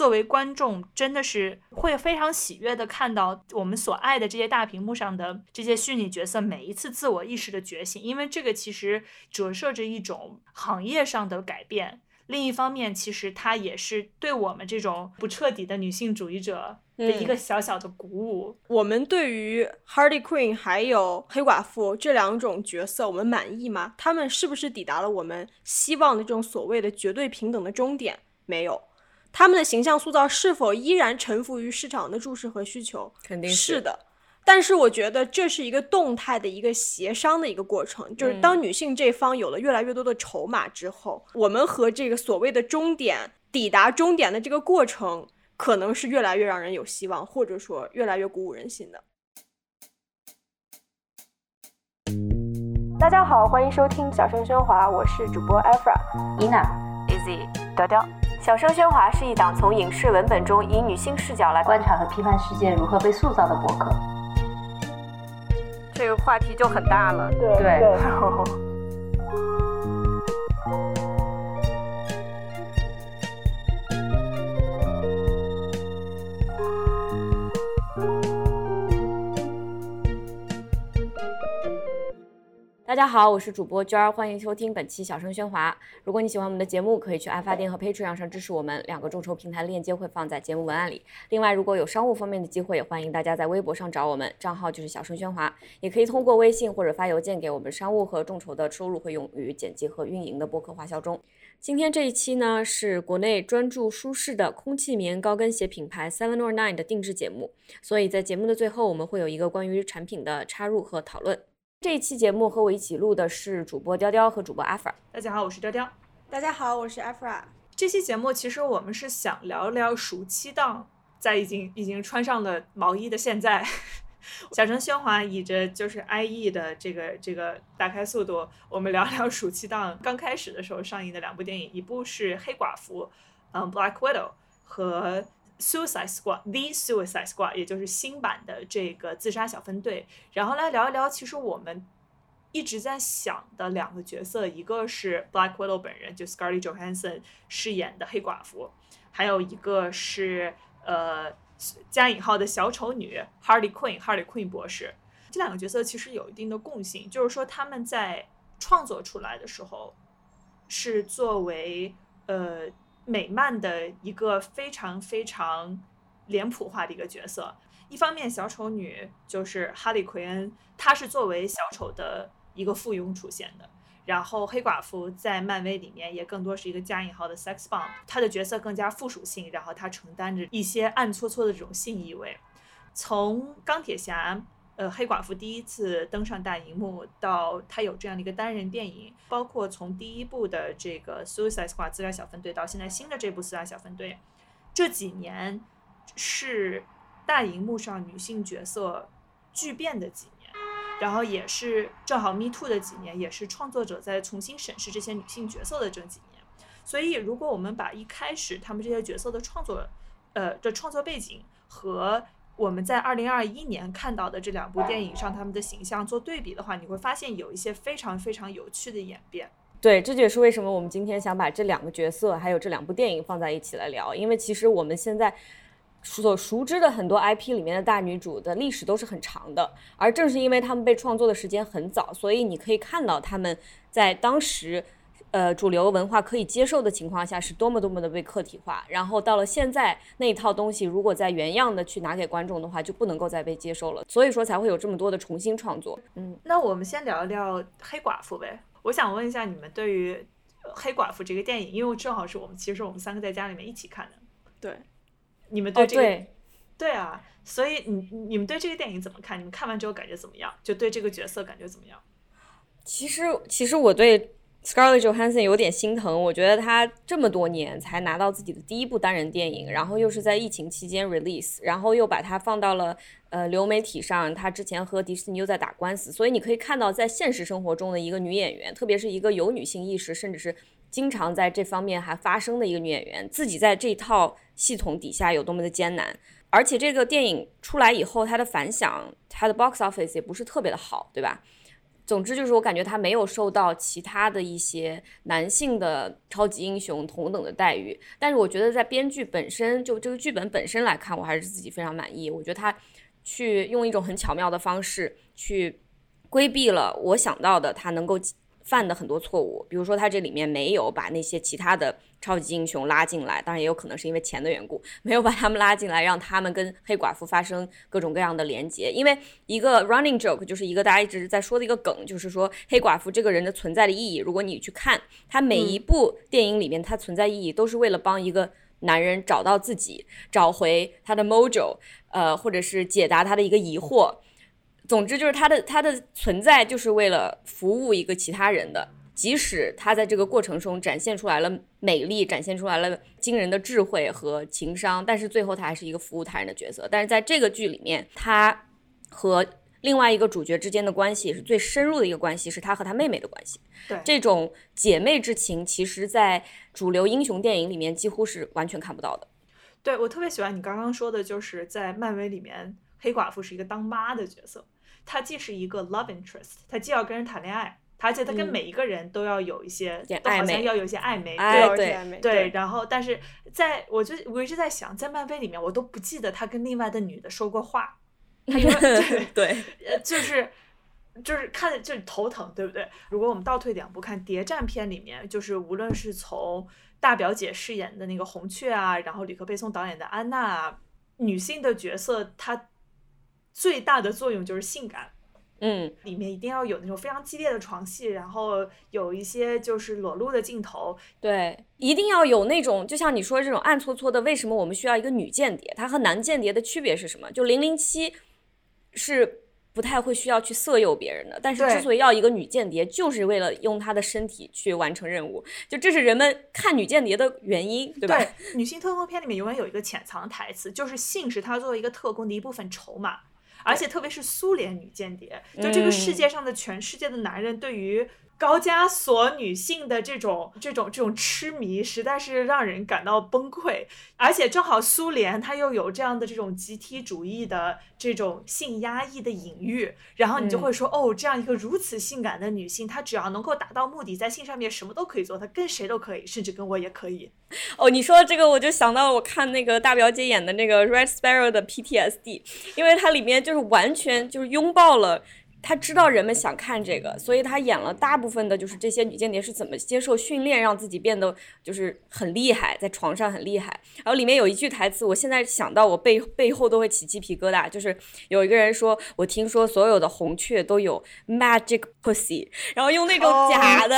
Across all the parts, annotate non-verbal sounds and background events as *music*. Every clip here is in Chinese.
作为观众，真的是会非常喜悦的看到我们所爱的这些大屏幕上的这些虚拟角色每一次自我意识的觉醒，因为这个其实折射着一种行业上的改变。另一方面，其实它也是对我们这种不彻底的女性主义者的一个小小的鼓舞。我们对于 Hardy Queen 还有黑寡妇这两种角色，我们满意吗？他们是不是抵达了我们希望的这种所谓的绝对平等的终点？没有。他们的形象塑造是否依然臣服于市场的注视和需求？肯定是的。但是我觉得这是一个动态的一个协商的一个过程，就是当女性这方有了越来越多的筹码之后，我们和这个所谓的终点抵达终点的这个过程，可能是越来越让人有希望，或者说越来越鼓舞人心的。大家好，欢迎收听小声喧哗，我是主播 Efra、伊娜、Easy、雕雕。小声喧哗是一档从影视文本中以女性视角来观察和批判世界如何被塑造的博客。这个话题就很大了，对。*laughs* 大家好，我是主播娟儿，欢迎收听本期小声喧哗。如果你喜欢我们的节目，可以去爱发电和 Patreon 上支持我们，两个众筹平台链接会放在节目文案里。另外，如果有商务方面的机会，也欢迎大家在微博上找我们，账号就是小声喧哗，也可以通过微信或者发邮件给我们。商务和众筹的收入会用于剪辑和运营的播客花销中。今天这一期呢，是国内专注舒适的空气棉高跟鞋品牌 Seven or Nine 的定制节目，所以在节目的最后，我们会有一个关于产品的插入和讨论。这一期节目和我一起录的是主播雕雕和主播阿 fra。大家好，我是雕雕。大家好，我是阿 fra。这期节目其实我们是想聊聊暑期档，在已经已经穿上了毛衣的现在，*laughs* 小声喧哗以着就是 IE 的这个这个打开速度，我们聊聊暑期档刚开始的时候上映的两部电影，一部是黑寡妇，嗯，Black Widow 和。Suicide Squad，The Suicide Squad，也就是新版的这个自杀小分队。然后来聊一聊，其实我们一直在想的两个角色，一个是 Black Widow 本人，就 Scarlett Johansson 饰演的黑寡妇，还有一个是呃加引号的小丑女 Harley Quinn，Harley Quinn 博士。这两个角色其实有一定的共性，就是说他们在创作出来的时候是作为呃。美漫的一个非常非常脸谱化的一个角色。一方面，小丑女就是哈利奎恩，她是作为小丑的一个附庸出现的。然后，黑寡妇在漫威里面也更多是一个加引号的 sex bomb，她的角色更加附属性，然后她承担着一些暗搓搓的这种性意味。从钢铁侠。呃，黑寡妇第一次登上大荧幕，到她有这样的一个单人电影，包括从第一部的这个 Suicide Squad 自杀小分队，到现在新的这部自杀小分队，这几年是大荧幕上女性角色巨变的几年，然后也是正好 Me Too 的几年，也是创作者在重新审视这些女性角色的这几年。所以，如果我们把一开始他们这些角色的创作，呃的创作背景和我们在二零二一年看到的这两部电影上，他们的形象做对比的话，你会发现有一些非常非常有趣的演变。对，这就也是为什么我们今天想把这两个角色还有这两部电影放在一起来聊，因为其实我们现在所熟知的很多 IP 里面的大女主的历史都是很长的，而正是因为他们被创作的时间很早，所以你可以看到他们在当时。呃，主流文化可以接受的情况下，是多么多么的被客体化。然后到了现在，那一套东西如果再原样的去拿给观众的话，就不能够再被接受了。所以说才会有这么多的重新创作。嗯，那我们先聊一聊黑寡妇呗。我想问一下你们对于黑寡妇这个电影，因为正好是我们其实我们三个在家里面一起看的。对，你们对这个对啊，所以你你们对这个电影怎么看？你们看完之后感觉怎么样？就对这个角色感觉怎么样？其实其实我对。Scarlett Johansson 有点心疼，我觉得她这么多年才拿到自己的第一部单人电影，然后又是在疫情期间 release，然后又把它放到了呃流媒体上。她之前和迪士尼又在打官司，所以你可以看到，在现实生活中的一个女演员，特别是一个有女性意识，甚至是经常在这方面还发生的一个女演员，自己在这套系统底下有多么的艰难。而且这个电影出来以后，它的反响，它的 box office 也不是特别的好，对吧？总之就是我感觉他没有受到其他的一些男性的超级英雄同等的待遇。但是我觉得在编剧本身就这个剧本本身来看，我还是自己非常满意。我觉得他去用一种很巧妙的方式去规避了我想到的他能够。犯的很多错误，比如说他这里面没有把那些其他的超级英雄拉进来，当然也有可能是因为钱的缘故，没有把他们拉进来，让他们跟黑寡妇发生各种各样的连接。因为一个 running joke 就是一个大家一直在说的一个梗，就是说黑寡妇这个人的存在的意义，如果你去看他每一部电影里面，他存在意义都是为了帮一个男人找到自己，找回他的 mojo，呃，或者是解答他的一个疑惑。总之就是他的他的存在就是为了服务一个其他人的，即使他在这个过程中展现出来了美丽，展现出来了惊人的智慧和情商，但是最后他还是一个服务他人的角色。但是在这个剧里面，他和另外一个主角之间的关系是最深入的一个关系，是他和他妹妹的关系。对，这种姐妹之情，其实在主流英雄电影里面几乎是完全看不到的。对我特别喜欢你刚刚说的，就是在漫威里面，黑寡妇是一个当妈的角色。他既是一个 love interest，他既要跟人谈恋爱，而且他跟每一个人都要有一些，都好像要有一些暧昧，对对。然后，但是在我就我一直在想，在漫威里面，我都不记得他跟另外的女的说过话 *laughs* *laughs* 对对，就是就是看就是头疼，对不对？如果我们倒退两步看谍战片里面，就是无论是从大表姐饰演的那个红雀啊，然后吕克贝松导演的安娜啊，女性的角色，她。最大的作用就是性感，嗯，里面一定要有那种非常激烈的床戏，然后有一些就是裸露的镜头，对，一定要有那种，就像你说这种暗搓搓的。为什么我们需要一个女间谍？它和男间谍的区别是什么？就零零七是不太会需要去色诱别人的，但是之所以要一个女间谍，就是为了用她的身体去完成任务，就这是人们看女间谍的原因，对吧？对，女性特工片里面永远有一个潜藏台词，就是性是她作为一个特工的一部分筹码。而且特别是苏联女间谍，就这个世界上的全世界的男人对于高加索女性的这种这种这种痴迷，实在是让人感到崩溃。而且正好苏联它又有这样的这种集体主义的这种性压抑的隐喻，然后你就会说，哦，这样一个如此性感的女性，她只要能够达到目的，在性上面什么都可以做，她跟谁都可以，甚至跟我也可以。*laughs* 哦，你说这个我就想到了，我看那个大表姐演的那个 Red Sparrow 的 PTSD，因为它里面就是完全就是拥抱了。他知道人们想看这个，所以他演了大部分的，就是这些女间谍是怎么接受训练，让自己变得就是很厉害，在床上很厉害。然后里面有一句台词，我现在想到我背背后都会起鸡皮疙瘩，就是有一个人说：“我听说所有的红雀都有 magic pussy。”然后用那种假的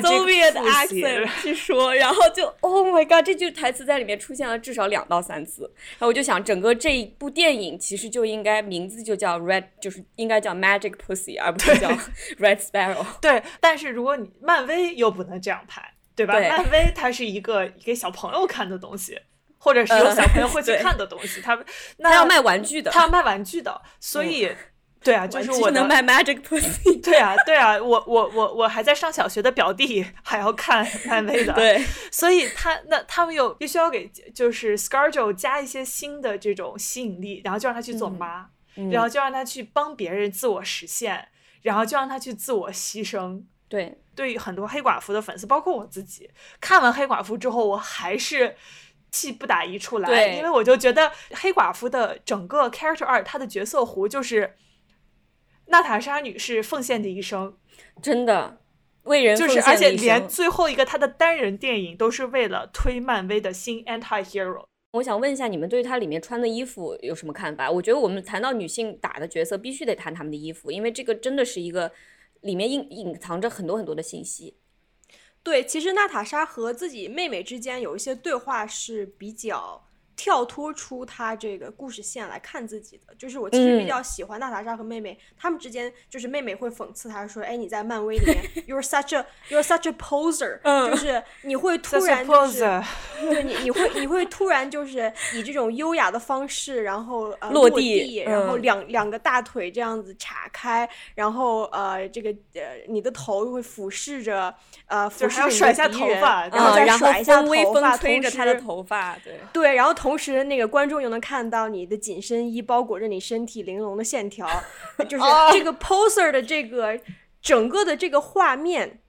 Soviet accent 去说，然后就 Oh my god，这句台词在里面出现了至少两到三次。然后我就想，整个这一部电影其实就应该名字就叫 Red，就是应该叫 magic。Pussy，而不是叫 *laughs* Red Sparrow。对，但是如果你漫威又不能这样拍，对吧？漫威它是一个给小朋友看的东西，或者是有小朋友会 *laughs* 去看的东西。他那要卖玩具的，他要卖玩具的，所以对啊，就是我能卖 Magic Pussy。对啊，对啊，我我我我还在上小学的表弟还要看 *laughs* 漫威的，对，所以他那他们又必须要给就是 Scarjo 加一些新的这种吸引力，然后就让他去做妈。然后就让他去帮别人自我实现，然后就让他去自我牺牲。对，对于很多黑寡妇的粉丝，包括我自己，看完黑寡妇之后，我还是气不打一处来，因为我就觉得黑寡妇的整个 character 二，她的角色弧就是娜塔莎女士奉献的一生，真的为人就是，而且连最后一个她的单人电影都是为了推漫威的新 anti hero。我想问一下，你们对它里面穿的衣服有什么看法？我觉得我们谈到女性打的角色，必须得谈他们的衣服，因为这个真的是一个里面隐隐藏着很多很多的信息。对，其实娜塔莎和自己妹妹之间有一些对话是比较。跳脱出他这个故事线来看自己的，就是我其实比较喜欢娜塔莎和妹妹，她们之间就是妹妹会讽刺她说：“哎，你在漫威里面，*laughs* you're such a you're such a poser，就是你会突然就是 *laughs* 对你你会你会突然就是以这种优雅的方式，然后呃落地，然后两两个大腿这样子岔开，然后呃这个呃你的头会俯视着呃俯视甩下头发，然后再甩一下头发，吹着他的头发，对。对，然后同。同时，那个观众又能看到你的紧身衣包裹着你身体玲珑的线条，就是这个 poser 的这个整个的这个画面。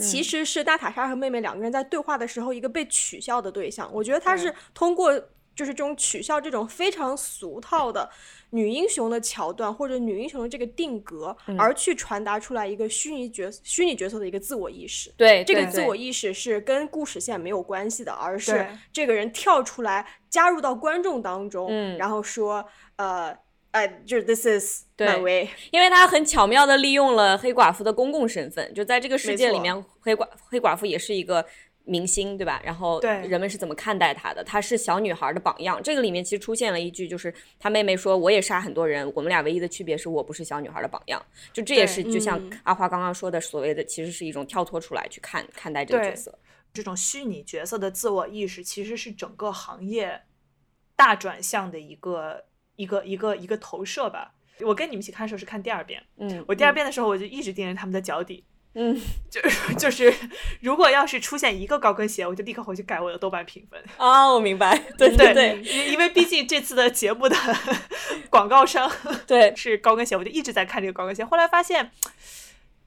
其实是娜塔莎和妹妹两个人在对话的时候，一个被取笑的对象。我觉得他是通过就是这种取笑这种非常俗套的女英雄的桥段，或者女英雄的这个定格，而去传达出来一个虚拟角虚拟角色的一个自我意识。对，这个自我意识是跟故事线没有关系的，而是这个人跳出来加入到观众当中，然后说呃。哎，就是 this is 漫威，因为他很巧妙的利用了黑寡妇的公共身份，就在这个世界里面，黑寡黑寡妇也是一个明星，对吧？然后人们是怎么看待她的？她是小女孩的榜样。这个里面其实出现了一句，就是她妹妹说：“我也杀很多人，我们俩唯一的区别是我不是小女孩的榜样。”就这也是就像阿花刚刚说的，所谓的其实是一种跳脱出来去看看待这个角色，这种虚拟角色的自我意识，其实是整个行业大转向的一个。一个一个一个投射吧。我跟你们一起看的时候是看第二遍，嗯，我第二遍的时候我就一直盯着他们的脚底，嗯，*laughs* 就 *laughs* 就是如果要是出现一个高跟鞋，我就立刻回去改我的豆瓣评分。啊，我明白，对对对，因因为毕竟这次的节目的 *laughs* 广告商对是高跟鞋，我就一直在看这个高跟鞋。后来发现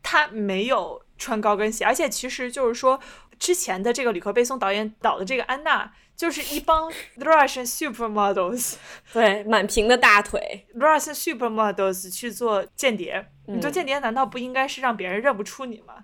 他没有穿高跟鞋，而且其实就是说之前的这个吕克贝松导演导的这个安娜。就是一帮 Russian supermodels，对，满屏的大腿，Russian supermodels 去做间谍。你做间谍难道不应该是让别人认不出你吗？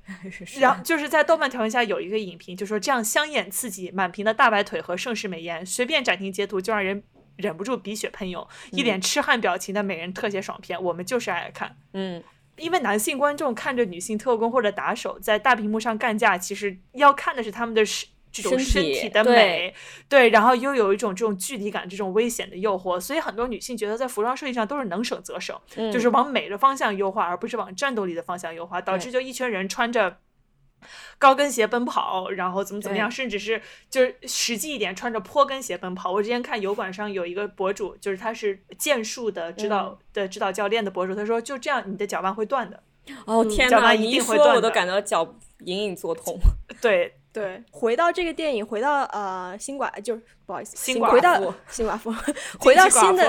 *laughs* 然后就是在豆瓣条件下有一个影评，就说这样香艳刺激、满屏的大白腿和盛世美颜，随便展厅截图就让人忍不住鼻血喷涌，一脸痴汉表情的美人特写爽片，我们就是爱看。嗯，因为男性观众看着女性特工或者打手在大屏幕上干架，其实要看的是他们的是。这种身体的美，对，然后又有一种这种距离感，这种危险的诱惑，所以很多女性觉得在服装设计上都是能省则省，就是往美的方向优化，而不是往战斗力的方向优化，导致就一群人穿着高跟鞋奔跑，然后怎么怎么样，甚至是就是实际一点，穿着坡跟鞋奔跑。我之前看油管上有一个博主，就是他是剑术的指导的指导教练的博主，他说就这样，你的脚腕会断的。哦天哪，你一说我都感到脚隐隐作痛。对。对，回到这个电影，回到呃新寡，就是不好意思，新寡妇，*laughs* 新寡妇，*laughs* *laughs* 回到新的，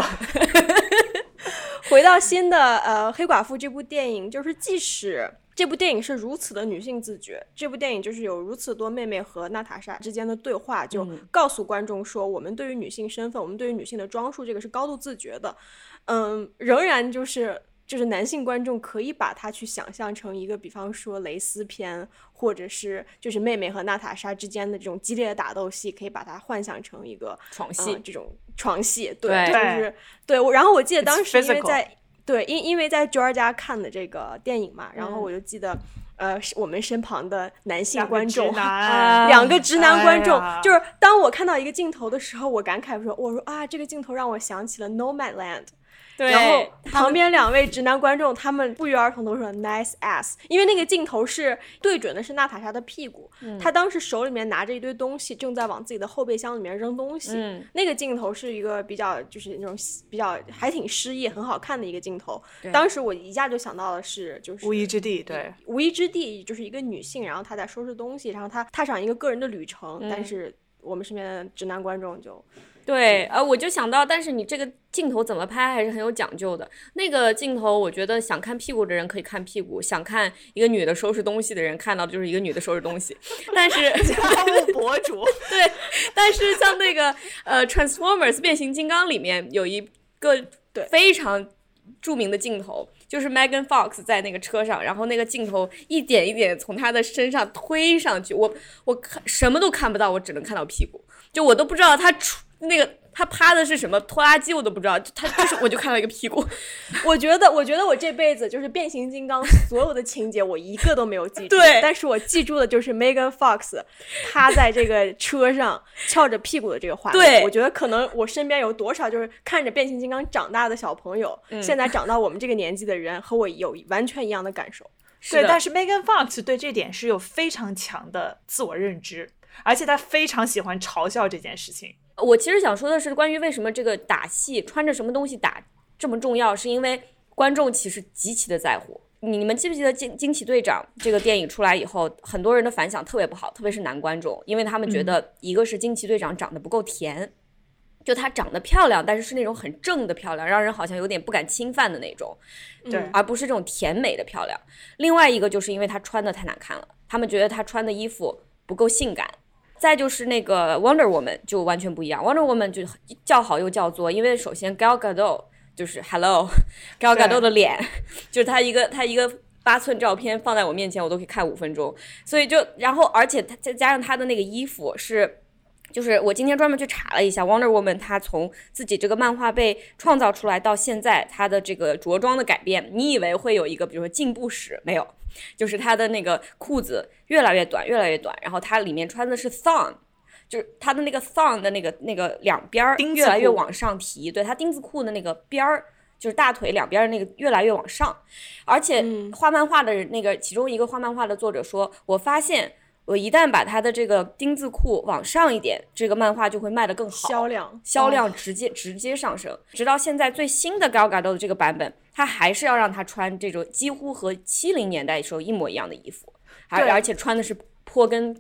回到新的呃黑寡妇这部电影，就是即使这部电影是如此的女性自觉，这部电影就是有如此多妹妹和娜塔莎之间的对话，就告诉观众说，我们对于女性身份，我们对于女性的装束，这个是高度自觉的，嗯，仍然就是。就是男性观众可以把它去想象成一个，比方说蕾丝片，或者是就是妹妹和娜塔莎之间的这种激烈的打斗戏，可以把它幻想成一个床戏，这种床戏，对，就是对。我然后我记得当时因为在对因因为在娟儿家看的这个电影嘛，然后我就记得呃我们身旁的男性观众，*laughs* 两个直男观众，就是当我看到一个镜头的时候，我感慨说，我说啊，这个镜头让我想起了 Nomadland。然后旁边两位直男观众，他们不约而同都说 “nice ass”，因为那个镜头是对准的是娜塔莎的屁股，他当时手里面拿着一堆东西，正在往自己的后备箱里面扔东西。嗯那个镜头是一个比较就是那种比较还挺诗意、很好看的一个镜头。当时我一下就想到的是，就是无依之地，对，无依之地就是一个女性，然后她在收拾东西，然后她踏上一个个人的旅程，但是我们身边的直男观众就。对，呃，我就想到，但是你这个镜头怎么拍还是很有讲究的。那个镜头，我觉得想看屁股的人可以看屁股，想看一个女的收拾东西的人看到的就是一个女的收拾东西。但是家 *laughs* 务博主，*laughs* 对，但是像那个呃，Transformers 变形金刚里面有一个对非常著名的镜头，就是 Megan Fox 在那个车上，然后那个镜头一点一点从她的身上推上去，我我看什么都看不到，我只能看到屁股，就我都不知道她出。那个他趴的是什么拖拉机，我都不知道。他就是，我就看到一个屁股。*laughs* 我觉得，我觉得我这辈子就是变形金刚所有的情节，我一个都没有记住。对，但是我记住的就是 Megan Fox 趴在这个车上翘着屁股的这个画面。对，我觉得可能我身边有多少就是看着变形金刚长大的小朋友，现在长到我们这个年纪的人，和我有完全一样的感受。对，但是 Megan Fox 对这点是有非常强的自我认知，而且他非常喜欢嘲笑这件事情。我其实想说的是，关于为什么这个打戏穿着什么东西打这么重要，是因为观众其实极其的在乎。你们记不记得《惊惊奇队长》这个电影出来以后，很多人的反响特别不好，特别是男观众，因为他们觉得一个是惊奇队长长得不够甜，就她长得漂亮，但是是那种很正的漂亮，让人好像有点不敢侵犯的那种，对嗯而不是这种甜美的漂亮。另外一个就是因为她穿的太难看了，他们觉得她穿的衣服不够性感。再就是那个 Wonder Woman 就完全不一样，Wonder Woman 就叫好又叫座，因为首先 Gal Gadot 就是 Hello，Gal *laughs* Gadot 的脸就是他一个他一个八寸照片放在我面前，我都可以看五分钟，所以就然后而且他再加上他的那个衣服是。就是我今天专门去查了一下，Wonder Woman 她从自己这个漫画被创造出来到现在，她的这个着装的改变，你以为会有一个比如说进步史？没有，就是她的那个裤子越来越短，越来越短，然后她里面穿的是 thong，就是她的那个 thong 的那个那个两边儿越来越往上提，对，她丁字裤的那个边儿。就是大腿两边儿的那个越来越往上，而且嗯画漫画的那个其中一个画漫画的作者说，我发现我一旦把他的这个丁字裤往上一点，这个漫画就会卖得更好，销量销量哦直接、直接上升，直到现在最新的 Gal Gadot 的这个版本，他还是要让他穿这种几乎和七零年代时候一模一样的衣服，而对而且穿的是坡跟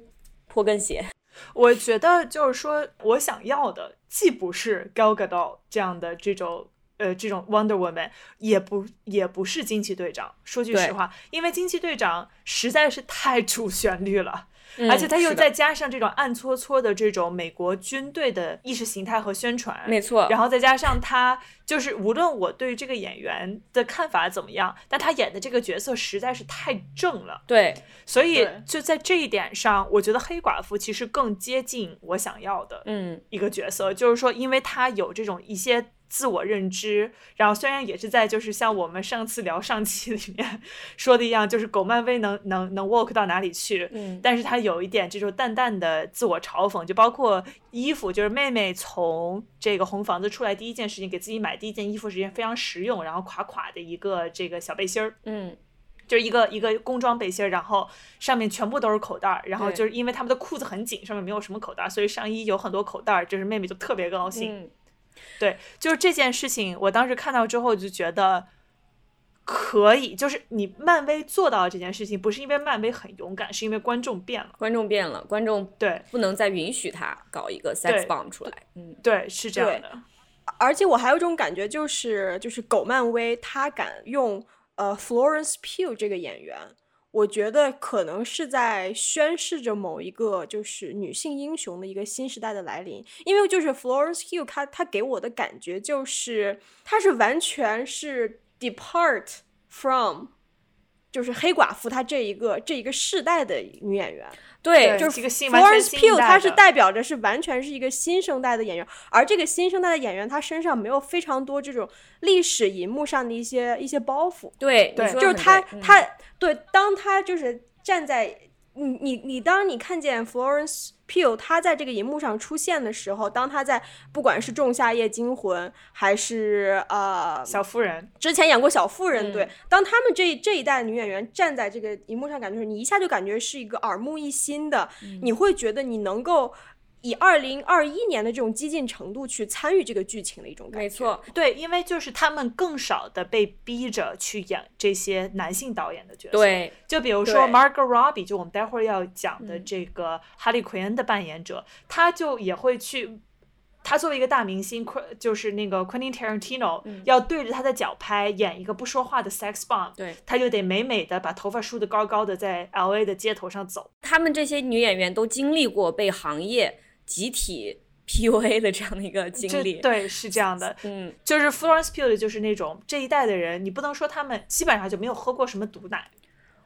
坡跟鞋，我觉得就是说我想要的既不是 Gal Gadot 这样的这种。呃，这种 Wonder Woman 也不也不是惊奇队长。说句实话，因为惊奇队长实在是太主旋律了，嗯而且他又再加上这种暗搓搓的这种美国军队的意识形态和宣传，没错，然后再加上他，就是无论我对这个演员的看法怎么样，但他演的这个角色实在是太正了，对。所以就在这一点上，我觉得黑寡妇其实更接近我想要的嗯。一个角色，就是说，因为他有这种一些。自我认知，然后虽然也是在就是像我们上次聊上期 *laughs* 里面说的一样，就是狗漫威能能能 work 到哪里去，嗯。但是它有一点这种淡淡的自我嘲讽，就包括衣服，就是妹妹从这个红房子出来第一件事情，给自己买第一件衣服是一件非常实用，然后垮垮的一个这个小背心儿，嗯。就是一个一个工装背心儿，然后上面全部都是口袋儿，然后就是因为他们的裤子很紧，上面没有什么口袋儿，所以上衣有很多口袋儿，就是妹妹就特别高兴。嗯对，就是这件事情，我当时看到之后就觉得可以，就是你漫威做到了这件事情，不是因为漫威很勇敢，是因为观众变了。观众变了，观众对不能再允许他搞一个 sex 对 bomb 出来，嗯对，是这样的。而且我还有一种感觉，就是就是狗漫威他敢用呃 Florence Pugh 这个演员，我觉得可能是在宣示着某一个就是女性英雄的一个新时代的来临。因为就是 Florence Hill，她她给我的感觉就是她是完全是 depart from 就是黑寡妇她这一个这一个世代的女演员。对，就是 Florence Pugh 她是代表着是完全是一个新生代的演员，而这个新生代的演员，她身上没有非常多这种历史银幕上的一些一些包袱，对，就是她她嗯对，当她就是站在你你你，当你看见 Florence Pugh 她在这个荧幕上出现的时候，当她在不管是《仲夏夜惊魂》还是呃小妇人，之前演过小妇人，嗯。对，当他们这这一代女演员站在这个荧幕上，感觉是你一下就感觉是一个耳目一新的，嗯。你会觉得你能够以二零二一年的这种激进程度去参与这个剧情的一种感觉。没错，对，因为就是他们更少的被逼着去演这些男性导演的角色。，对，就比如说 Margot Robbie，就我们待会儿要讲的嗯这个哈利奎恩的扮演者，他就也会去。他作为一个大明星，昆就是那个 Quentin Tarantino，、嗯要对着他的脚拍演一个不说话的 sex bomb，对他就得美美的把头发梳得高高的，在 L A 的街头上走。他们这些女演员都经历过被行业集体 *laughs* PUA 的这样的一个经历。对是这样的，嗯，就是 Florence Pugh 就是那种这一代的人，你不能说他们基本上就没有喝过什么毒奶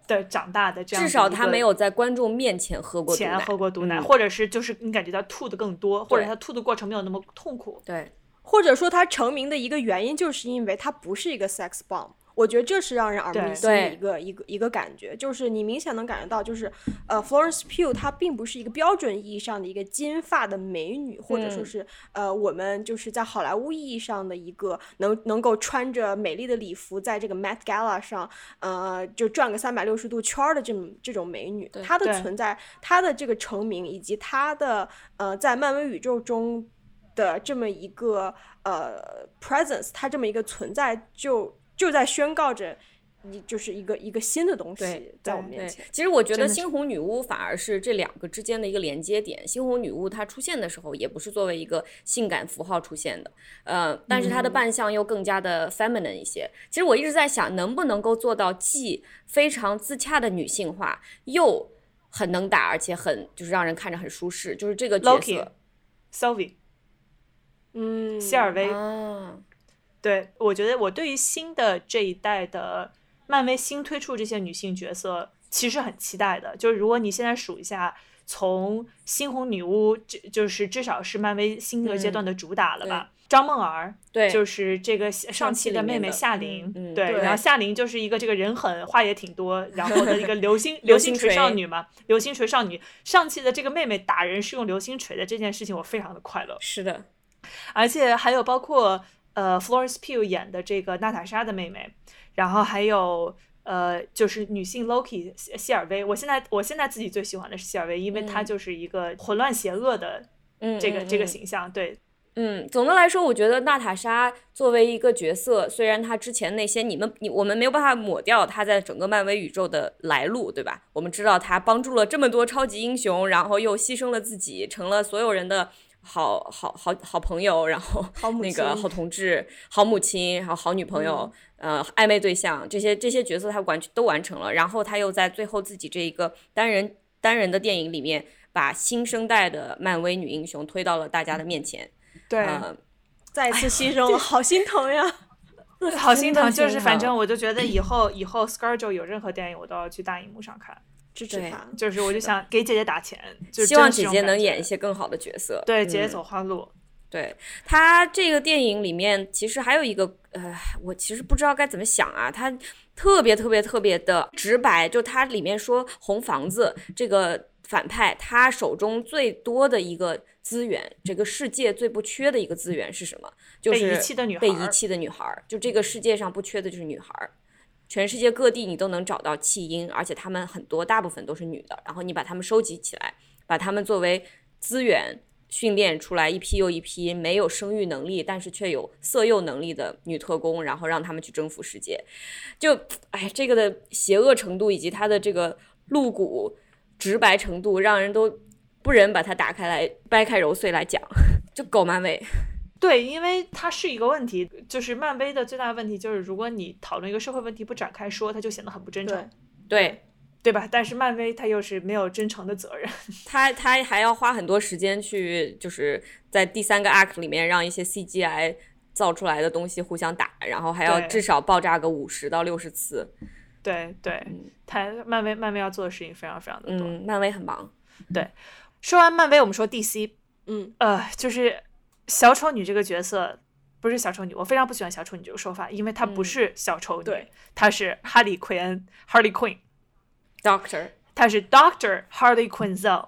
的长大的这样的至，少他没有在观众面前喝过毒前。喝过毒奶，嗯或者是就是你感觉到吐的更多，或者他吐的过程没有那么痛苦。对，或者说他成名的一个原因，就是因为他不是一个 sex bomb。我觉得这是让人耳目一新的一个一个一个感觉，就是你明显能感觉到，就是呃，Florence Pugh 她并不是一个标准意义上的一个金发的美女，或者说嗯是呃我们就是在好莱坞意义上的一个能能够穿着美丽的礼服在这个 Met Gala 上呃就转个三百六十度圈儿的这种这种美女，她的存在，她的这个成名以及她的呃在漫威宇宙中。的这么一个呃 presence，它这么一个存在就，就在宣告着你就是一个一个新的东西对在我们面前。，其实我觉得真的是猩红女巫反而是这两个之间的一个连接点。猩红女巫她出现的时候，也不是作为一个性感符号出现的，呃，但是她的扮相又更加的 feminine 一些。其实我一直在想，能不能够做到既非常自洽的女性化，又很能打，而且很就是让人看着很舒适，就是这个角色 Sylvie 嗯，希尔薇，啊，对我觉得我对于新的这一代的漫威新推出这些女性角色，其实很期待的。就是如果你现在数一下，从猩红女巫，这就是至少是漫威新的阶段的主打了吧？张梦儿，对，就是这个上期的妹妹夏琳，嗯嗯对，对然后夏琳就是一个这个人狠话也挺多，然后的一个流星 *laughs* 流星锤少女嘛，流星锤少女。上期的这个妹妹打人是用流星锤的这件事情，我非常的快乐。是的，而且还有包括呃 Florence Pugh 演的这个娜塔莎的妹妹，然后还有呃就是女性 Loki 希希尔薇。我现在我现在自己最喜欢的是希尔薇，因为她嗯就是一个混乱邪恶的嗯，这个、这个形象。对，嗯，总的来说，我觉得娜塔莎作为一个角色，虽然她之前那些你们你我们没有办法抹掉她在整个漫威宇宙的来路，对吧？我们知道她帮助了这么多超级英雄，然后又牺牲了自己，成了所有人的好好好好朋友，然后那个好同志、好母亲，然后好女朋友，呃，暧昧对象这些这些角色他完全都完成了，然后他又在最后自己这一个单人单人的电影里面，把新生代的漫威女英雄推到了大家的面前。对呃，再次牺牲了，好心疼呀！好心疼，就是反正我就觉得以后以后 ScarJo 有任何电影我都要去大荧幕上看，对支持他。就是我就想给姐姐打钱，就希望姐姐能演一些更好的角色。对姐姐嗯走花路。对她这个电影里面，其实还有一个呃，我其实不知道该怎么想啊。她特别特别特别的直白，就它里面说红房子这个反派，他手中最多的一个资源，这个世界最不缺的一个资源是什么？就是被遗弃的女孩被遗弃的女孩儿。就这个世界上不缺的就是女孩儿。全世界各地你都能找到弃婴，而且他们很多大部分都是女的。然后你把她们收集起来，把她们作为资源训练出来一批又一批没有生育能力，但是却有色诱能力的女特工，然后让她们去征服世界。就哎，这个的邪恶程度以及它的这个露骨直白程度，让人都不忍把它打开来掰开揉碎来讲。*laughs* 就狗漫威，对，因为它是一个问题，就是漫威的最大的问题就是，如果你讨论一个社会问题不展开说，它就显得很不真诚，对对吧？但是漫威它又是没有真诚的责任，*laughs* 他他还要花很多时间去，就是在第三个 act 里面让一些 CGI 造出来的东西互相打，然后还要至少爆炸个五十到六十次。对对，它漫威漫威要做的事情非常非常的多。嗯，漫威很忙。对说完漫威，我们说 DC，嗯，呃，就是小丑女这个角色。不是小丑女，我非常不喜欢小丑女这个说法，因为她不嗯是小丑女，对她是哈利奎恩 （Harley Quinn）。Doctor，她是 Doctor Harley Quinzel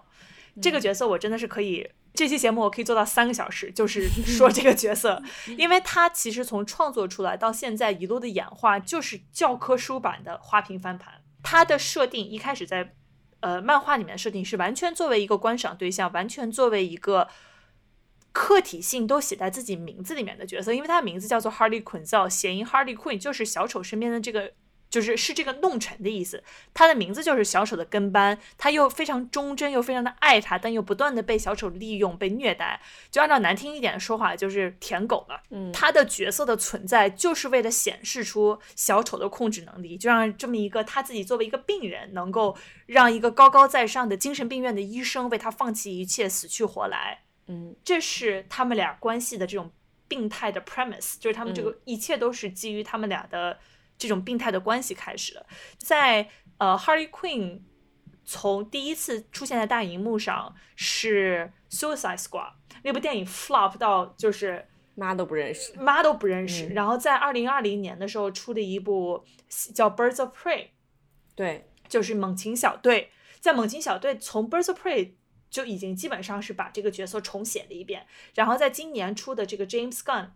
这嗯个角色，我真的是可以。这期节目我可以做到三个小时，就是 *laughs* 说这个角色，*laughs* 因为她其实从创作出来到现在一路的演化，就是教科书版的花瓶翻盘。她的设定一开始在呃漫画里面的设定是完全作为一个观赏对象，完全作为一个客体性都写在自己名字里面的角色，因为他的名字叫做 Harley Quinzel，谐音 Harley Quinn 就是小丑身边的这个。就是是这个弄臣的意思，他的名字就是小丑的跟班，他又非常忠贞，又非常的爱他，但又不断的被小丑利用、被虐待。就按照难听一点的说法，就是舔狗了。嗯他的角色的存在就是为了显示出小丑的控制能力，就让这么一个他自己作为一个病人，能够让一个高高在上的精神病院的医生为他放弃一切，死去活来。嗯这是他们俩关系的这种病态的 premise，就是他们这个一切都是基于他们俩的这种病态的关系开始的。在呃，Harley Quinn 从第一次出现在大荧幕上是 Suicide Squad 那部电影 flop 到就是妈都不认识。妈都不认识，嗯然后在二零二零年的时候出的一部叫 Birds of Prey，对，就是猛禽小队，在猛禽小队从 Birds of Prey 就已经基本上是把这个角色重写了一遍，然后在今年出的这个 James Gunn，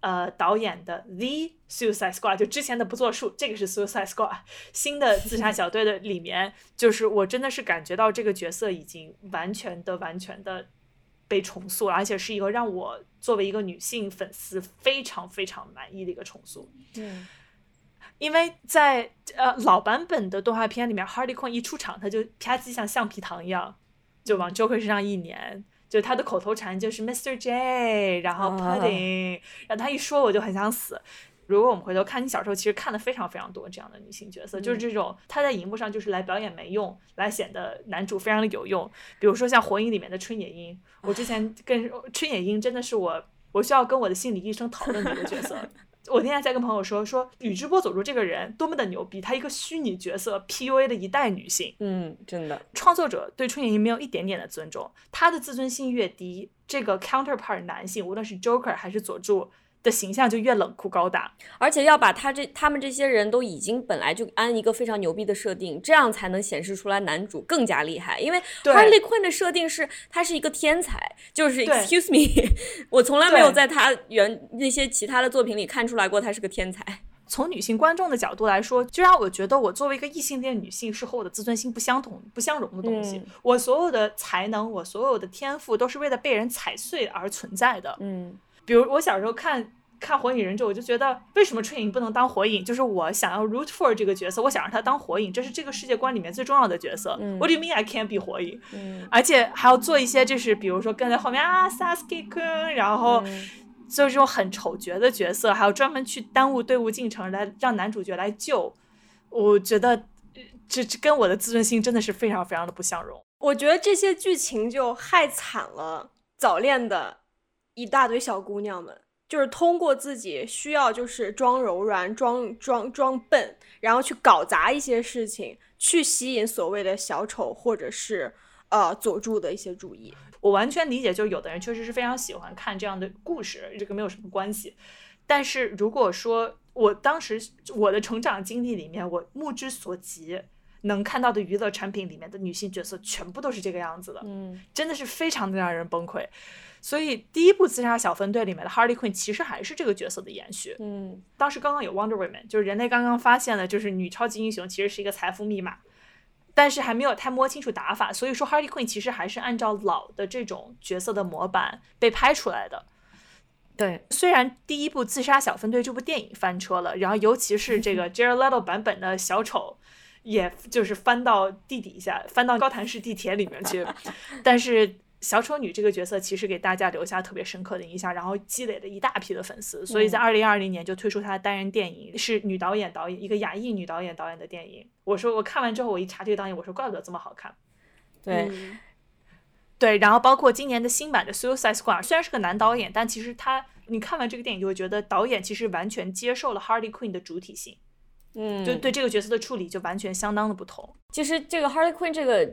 呃导演的 The Suicide Squad，就之前的不作数，这个是 Suicide Squad *laughs* 新的自杀小队的里面，就是我真的是感觉到这个角色已经完全的完全的被重塑了，而且是一个让我作为一个女性粉丝非常非常满意的一个重塑。嗯因为在呃老版本的动画片里面，Harley Quinn 一出场，他就啪叽像橡皮糖一样，就往 Joker 身上一粘，就他的口头禅就是 Mr. J，然后 Pudding，、然后他一说我就很想死。如果我们回头看，你小时候其实看的非常非常多这样的女性角色，就是这种她在荧幕上就是来表演没用，来显得男主非常的有用。比如说像《火影》里面的春野樱，我之前跟春野樱真的是我我需要跟我的心理医生讨论的一个角色。*laughs* 我那天在跟朋友说，说宇智波佐助这个人多么的牛逼，他一个虚拟角色 PUA 的一代女性，嗯，真的，创作者对春野樱没有一点点的尊重，他的自尊心越低，这个 counterpart 男性，无论是 Joker 还是佐助的形象就越冷酷高大。而且要把他这他们这些人都已经本来就安一个非常牛逼的设定，这样才能显示出来男主更加厉害。因为对 Harley Quinn 的设定是他是一个天才，就是 Excuse me，*laughs* 我从来没有在他原那些其他的作品里看出来过他是个天才。*laughs* 从女性观众的角度来说，就让我觉得我作为一个异性恋女性是和我的自尊心不相同、不相容的东西。嗯我所有的才能，我所有的天赋，都是为了被人踩碎而存在的。嗯比如我小时候看看《火影忍者》，我就觉得为什么春影不能当火影？就是我想要 root for 这个角色，我想让他当火影，这是这个世界观里面最重要的角色。嗯 What do you mean I can't be 火影？嗯而且还要做一些，就是比如说跟在后面啊，Sasuke 君，然后嗯就是这种很丑角的角色，还有专门去耽误队伍进程来让男主角来救，我觉得呃这这跟我的自尊心真的是非常非常的不相容。我觉得这些剧情就害惨了早恋的一大堆小姑娘们，就是通过自己需要就是装柔软、装装装笨，然后去搞砸一些事情，去吸引所谓的小丑或者是呃佐助的一些注意。我完全理解，就是有的人确实是非常喜欢看这样的故事，这个没有什么关系。但是如果说我当时我的成长经历里面，我目之所及能看到的娱乐产品里面的女性角色，全部都是这个样子的，嗯真的是非常的让人崩溃。所以第一部《自杀小分队》里面的 Harley Quinn 其实还是这个角色的延续。嗯当时刚刚有 Wonder Woman，就是人类刚刚发现了，就是女超级英雄其实是一个财富密码，但是还没有太摸清楚打法，所以说 Harley Quinn 其实还是按照老的这种角色的模板被拍出来的。对，虽然第一部《自杀小分队》这部电影翻车了，然后尤其是这个 *laughs* Jared Leto 版本的小丑，也就是翻到地底下，翻到高谭市地铁里面去，*laughs* 但是。小丑女这个角色其实给大家留下特别深刻的印象，然后积累了一大批的粉丝，所以在二零二零年就推出她的单人电影，是女导演导演一个亚裔女导演导演的电影。我说我看完之后，我一查这个导演，我说怪不得这么好看。对，嗯对，然后包括今年的新版的《Suicide Squad》，虽然是个男导演，但其实他你看完这个电影就会觉得导演其实完全接受了 Harley Quinn 的主体性，嗯，就对这个角色的处理就完全相当的不同。其实这个 Harley Quinn 这个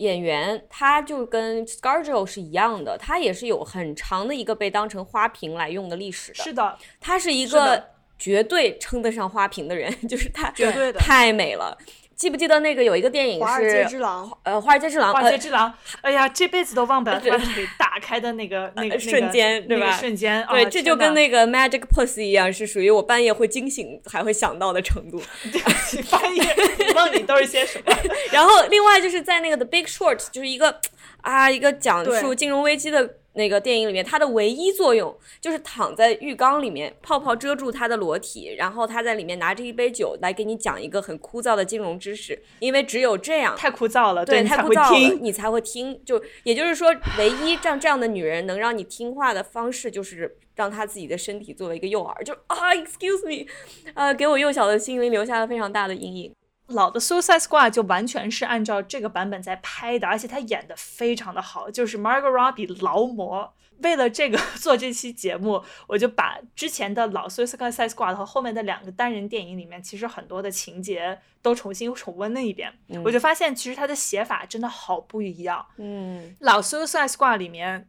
演员，他就跟 ScarJo 是一样的，他也是有很长的一个被当成花瓶来用的历史的。是的，他是一个绝对称得上花瓶的人，*laughs* 就是他绝对的太美了。记不记得那个有一个电影华尔街之狼，呃《华尔街之狼》华尔街呃之狼，哎呀，这辈子都忘不了对。他打开的那个 *laughs* 那个那个瞬间对那个吧瞬间，对，啊这就跟那个 Magic Pussy 一样，是属于我半夜会惊醒还会想到的程度。哪半夜你梦里都是些什么？*laughs* 然后另外就是在那个 The Big Short，就是一个啊一个讲述金融危机的那个电影里面，它的唯一作用就是躺在浴缸里面，泡泡遮住他的裸体，然后他在里面拿着一杯酒来给你讲一个很枯燥的金融知识，因为只有这样。太枯燥了，对，太枯燥了，你才会听。就也就是说，唯一让这样的女人能让你听话的方式，就是让她自己的身体作为一个诱饵，就啊，excuse me，呃，给我幼小的心灵留下了非常大的阴影。老的 Suicide Squad 就完全是按照这个版本在拍的，而且他演的非常的好，就是 Margot Robbie 劳模。为了这个 *laughs* 做这期节目，我就把之前的老 Suicide Squad 和后面的两个单人电影里面，其实很多的情节都重新重温了一遍。嗯我就发现，其实他的写法真的好不一样。嗯老 Suicide Squad 里面，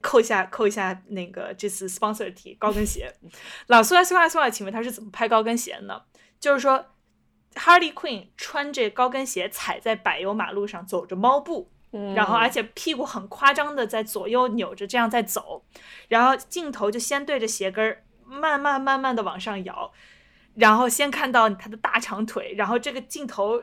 扣一下扣一下那个这次 sponsor 题高跟鞋。*laughs* 老 Suicide Squad，请问他是怎么拍高跟鞋的呢？就是说，Harley Quinn 穿着高跟鞋踩在柏油马路上走着猫步，嗯，然后而且屁股很夸张的在左右扭着这样在走，然后镜头就先对着鞋跟儿慢慢慢慢的往上摇，然后先看到他的大长腿，然后这个镜头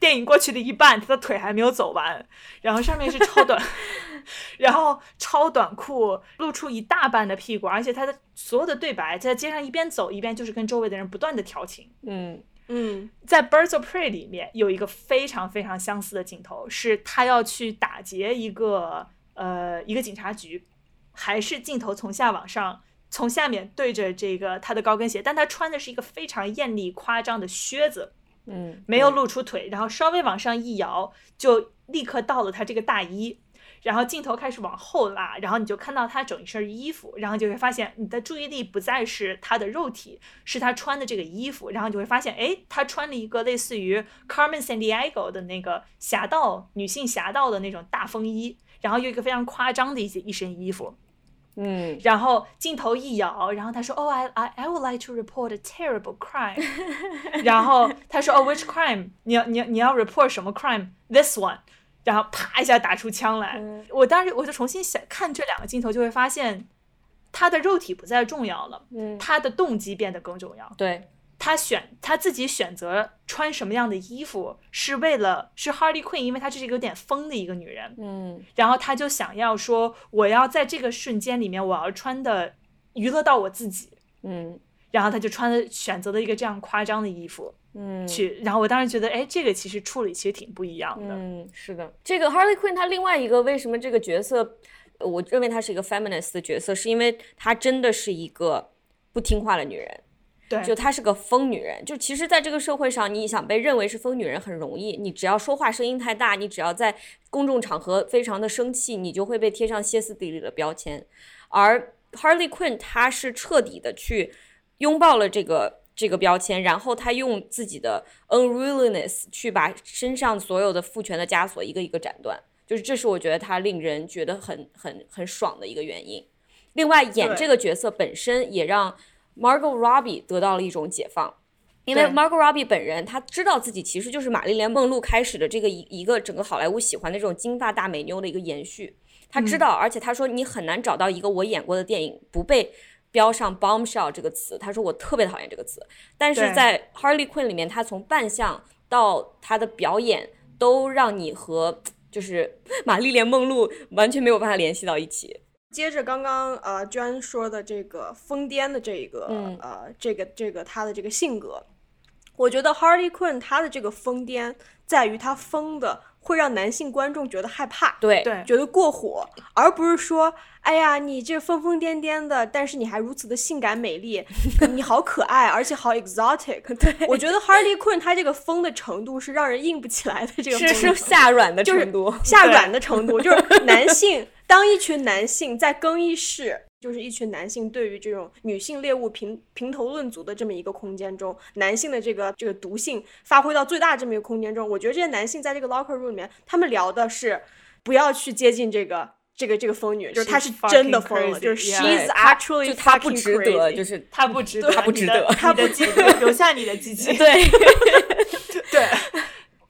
电影过去的一半，他的腿还没有走完，然后上面是超短，*laughs* 然后超短裤露出一大半的屁股，而且他的所有的对白在街上一边走一边就是跟周围的人不断的调情。嗯嗯在《Birds of Prey》里面有一个非常非常相似的镜头，是他要去打劫一个呃一个警察局，还是镜头从下往上，从下面对着这个他的高跟鞋，但他穿的是一个非常艳丽夸张的靴子，嗯，没有露出腿，然后稍微往上一摇，就立刻到了他这个大衣。然后镜头开始往后拉，然后你就看到他整一身衣服，然后就会发现你的注意力不再是他的肉体，是他穿的这个衣服，然后你就会发现，哎，他穿了一个类似于 Carmen Sandiego 的那个侠盗女性侠盗的那种大风衣，然后又一个非常夸张的一些一身衣服，嗯然后镜头一摇，然后他说：“Oh, I I I would like to report a terrible crime。*laughs* ”然后他说：“Oh, which crime？你要你要你要 report 什么 crime？This one。”然后啪一下打出枪来。嗯我当时我就重新想看这两个镜头，就会发现他的肉体不再重要了，嗯，他的动机变得更重要。对，他选他自己选择穿什么样的衣服，是为了是 Harley Quinn，因为她这是一个有点疯的一个女人。嗯然后他就想要说，我要在这个瞬间里面，我要穿的娱乐到我自己。嗯然后他就穿了选择了一个这样夸张的衣服嗯，去，然后我当时觉得，哎，这个其实处理其实挺不一样的。嗯，是的，这个 Harley Quinn 她另外一个为什么这个角色，呃我认为她是一个 feminist 的角色，是因为她真的是一个不听话的女人。对，就她是个疯女人，就其实，在这个社会上，你想被认为是疯女人很容易，你只要说话声音太大，你只要在公众场合非常的生气，你就会被贴上歇斯底里的标签。而 Harley Quinn 她是彻底的去拥抱了这个这个标签，然后他用自己的 unruliness 去把身上所有的父权的枷锁一个一个斩断，就是这是我觉得他令人觉得很很很爽的一个原因。另外，演这个角色本身也让 Margot Robbie 得到了一种解放，因为 Margot Robbie 本人她知道自己其实就是玛丽莲梦露开始的这个一一个整个好莱坞喜欢的这种金发大美妞的一个延续。她知道，而且她说你很难找到一个我演过的电影不被标上 bombshell 这个词。他说我特别讨厌这个词，但是在 Harley Quinn 里面，他从扮相到他的表演都让你和就是 *laughs* 玛丽莲梦露完全没有办法联系到一起。接着刚刚呃娟说的这个疯癫的这个、嗯呃这个这个他的这个性格，我觉得 Harley Quinn 他的这个疯癫在于他疯的会让男性观众觉得害怕，对对觉得过火，而不是说哎呀你这疯疯癫癫的，但是你还如此的性感美丽，*laughs* 你好可爱，而且好 exotic。对，我觉得 Harley Quinn 他这个疯的程度是让人硬不起来的，这个是疯是下软的就是程度。下软的程度，就是男性当一群男性在更衣室，就是一群男性对于这种女性猎物评评头论足的这么一个空间中，男性的这个这个毒性发挥到最大这么一个空间中，我觉得这些男性在这个 locker room 里面，他们聊的是不要去接近这个。这个这个疯女，就是她是真的疯了，就是 she's actually 就他不值得就是她不值得，她不值得她不值得留下你的机器。对，*laughs* 对，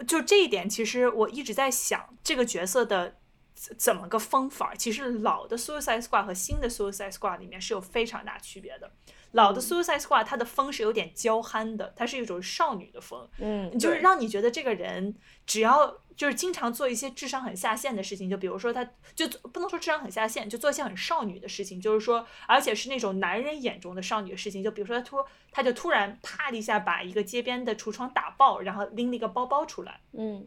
就这一点，其实我一直在想这个角色的怎怎么个疯法。其实老的 Suicide Squad 和新的 Suicide Squad 里面是有非常大区别的。老的 Suicide Squad 它的风是有点娇憨的，它是一种少女的风，嗯，就是让你觉得这个人只要就是经常做一些智商很下线的事情，就比如说他就不能说智商很下线，就做一些很少女的事情，就是说，而且是那种男人眼中的少女的事情，就比如说他突他就突然啪的一下把一个街边的橱窗打爆，然后拎了一个包包出来，嗯，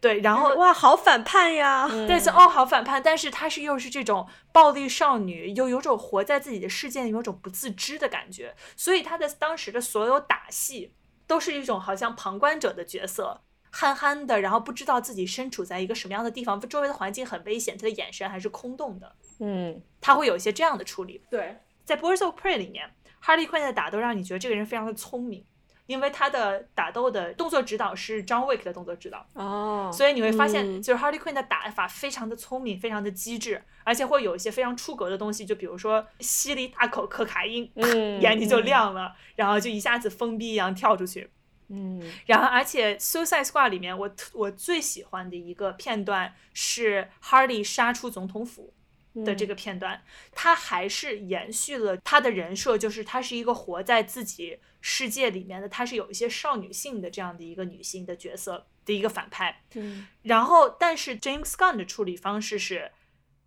对，然后哇，好反叛呀！但是哦，好反叛，但是她是又是这种暴力少女，又有种活在自己的世界里，有种不自知的感觉，所以她的当时的所有打戏都是一种好像旁观者的角色，憨憨的，然后不知道自己身处在一个什么样的地方，周围的环境很危险，她的眼神还是空洞的，嗯，她会有一些这样的处理。对，在《Birds of Prey》里面，Harley Quinn 的打斗让你觉得这个人非常的聪明，因为他的打斗的动作指导是 John Wick 的动作指导。哦，所以你会发现，嗯就是 Harley Quinn 的打法非常的聪明，非常的机智，而且会有一些非常出格的东西，就比如说吸了一大口可卡因，嗯眼睛就嗯亮了，然后就一下子疯逼一样跳出去。嗯然后，而且《Suicide Squad》里面，我特我最喜欢的一个片段是 Harley 杀出总统府，的这个片段，他还是延续了他的人设，就是她是一个活在自己世界里面的，她是有一些少女性的这样的一个女性的角色的一个反派。嗯然后，但是 James Gunn 的处理方式是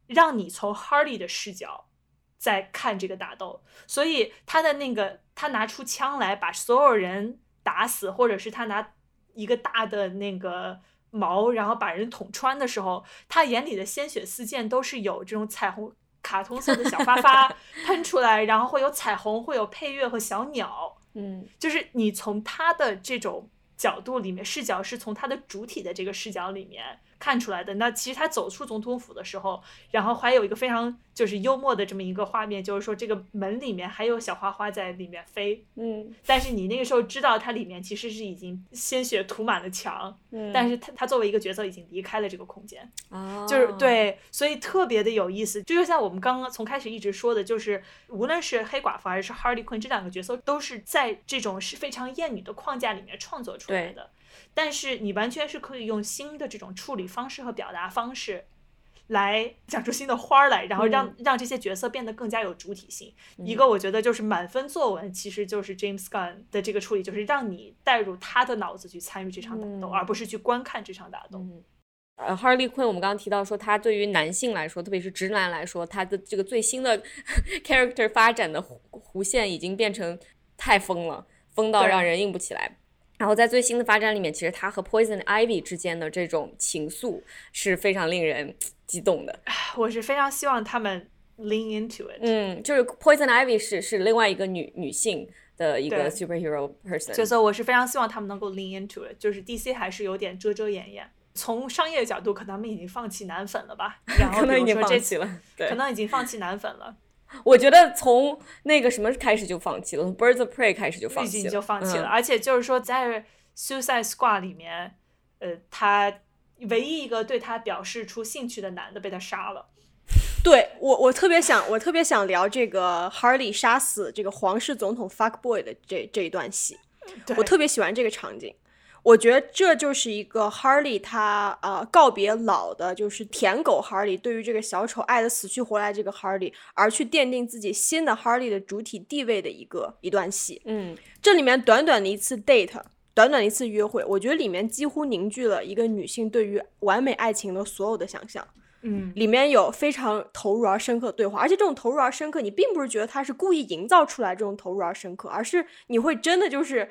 让你从 Harley 的视角在看这个打斗，所以他的那个他拿出枪来把所有人打死，或者是他拿一个大的那个矛，然后把人捅穿的时候，他眼里的鲜血四溅都是有这种彩虹卡通色的小发发 *laughs* 喷出来，然后会有彩虹，会有配乐和小鸟。嗯就是你从他的这种角度里面，视角是从他的主体的这个视角里面看出来的。那其实他走出总统府的时候，然后还有一个非常就是幽默的这么一个画面，就是说这个门里面还有小花花在里面飞，嗯但是你那个时候知道它里面其实是已经鲜血涂满了墙，嗯，但是他他作为一个角色已经离开了这个空间。啊，就是对，所以特别的有意思。这就像我们刚刚从开始一直说的，就是无论是黑寡妇还是 Harley Quinn 这两个角色，都是在这种是非常艳女的框架里面创作出来对的。但是你完全是可以用新的这种处理方式和表达方式。来讲出新的花儿来，然后让、让这些角色变得更加有主体性。一个我觉得就是满分作文，其实就是 James Gunn 的这个处理，就是让你带入他的脑子去参与这场打斗，嗯而不是去观看这场打斗。嗯，呃，Harley Quinn，我们刚刚提到说，他对于男性来说，特别是直男来说，他的这个最新的 *laughs* character 发展的弧弧线已经变成太疯了，疯到让人硬不起来。然后在最新的发展里面，其实他和 Poison Ivy 之间的这种情愫是非常令人激动的。*sighs* 我是非常希望他们 lean into it。嗯，就是 Poison Ivy 是是另外一个女女性的一个 superhero person。角色，我是非常希望他们能够 lean into it，就是 DC 还是有点遮遮掩掩。从商业角度，可能他们已经放弃男粉了吧？*laughs* 然后可能已比如说这经放弃了，对可，能已经放弃男粉了，我觉得从那个什么开始就放弃了，从 Birds of Prey 开始就放弃了，就放弃了。嗯而且就是说，在 Suicide Squad 里面，呃，他唯一一个对他表示出兴趣的男的被他杀了。对我，我特别想，我特别想聊这个 Harley 杀死这个皇室总统 Fuck Boy 的这这一段戏，我特别喜欢这个场景。我觉得这就是一个 Harley 他呃告别老的，就是舔狗 Harley 对于这个小丑爱的死去活来这个 Harley，而去奠定自己新的 Harley 的主体地位的一个一段戏。嗯这里面短短的一次 date，短短的一次约会，我觉得里面几乎凝聚了一个女性对于完美爱情的所有的想象。嗯，里面有非常投入而深刻的对话，而且这种投入而深刻，你并不是觉得他是故意营造出来这种投入而深刻，而是你会真的就是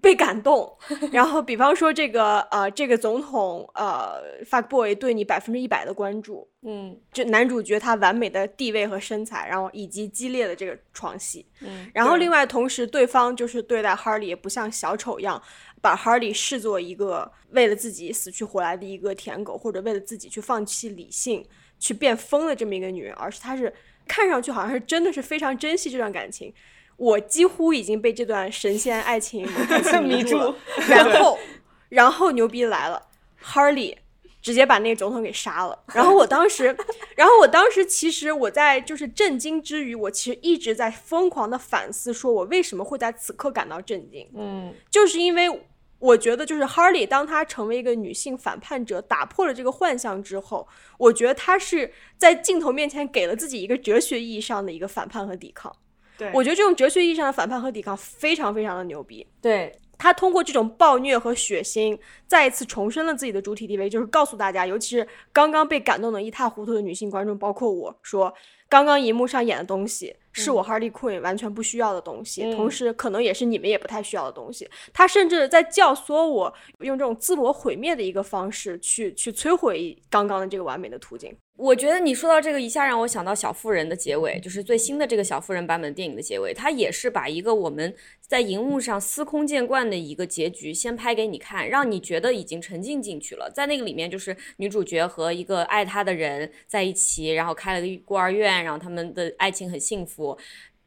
被感动。*laughs* 然后，比方说这个呃，这个总统呃，fuck boy 对你百分之一百的关注，嗯这男主角他完美的地位和身材，然后以及激烈的这个床戏，嗯然后另外同时对方就是对待 Harley 也不像小丑一样，把 Harley 视作一个为了自己死去活来的一个舔狗，或者为了自己去放弃理性去变疯的这么一个女人，而是她是看上去好像是真的是非常珍惜这段感情。我几乎已经被这段神仙爱情迷住 *laughs* 了，然后，然后牛逼来了，Harley 直接把那个总统给杀了。然后我当时，*laughs* 然后我当时其实我在就是震惊之余，我其实一直在疯狂的反思，说我为什么会在此刻感到震惊，嗯就是因为我觉得就是 Harley 当她成为一个女性反叛者，打破了这个幻象之后，我觉得她是在镜头面前给了自己一个哲学意义上的一个反叛和抵抗。对，我觉得这种哲学意义上的反叛和抵抗非常非常的牛逼。对，他通过这种暴虐和血腥，再一次重申了自己的主体地位，就是告诉大家，尤其是刚刚被感动的一塌糊涂的女性观众，包括我说，刚刚荧幕上演的东西是我 Harley Quinn 完全不需要的东西，嗯同时可能也是你们也不太需要的东西。他甚至在教唆我用这种自我毁灭的一个方式去去摧毁刚刚的这个完美的途径。我觉得你说到这个，一下让我想到《小妇人》的结尾，就是最新的这个《小妇人》版本电影的结尾，它也是把一个我们在荧幕上司空见惯的一个结局先拍给你看，让你觉得已经沉浸进去了。在那个里面，就是女主角和一个爱她的人在一起，然后开了个孤儿院，然后他们的爱情很幸福。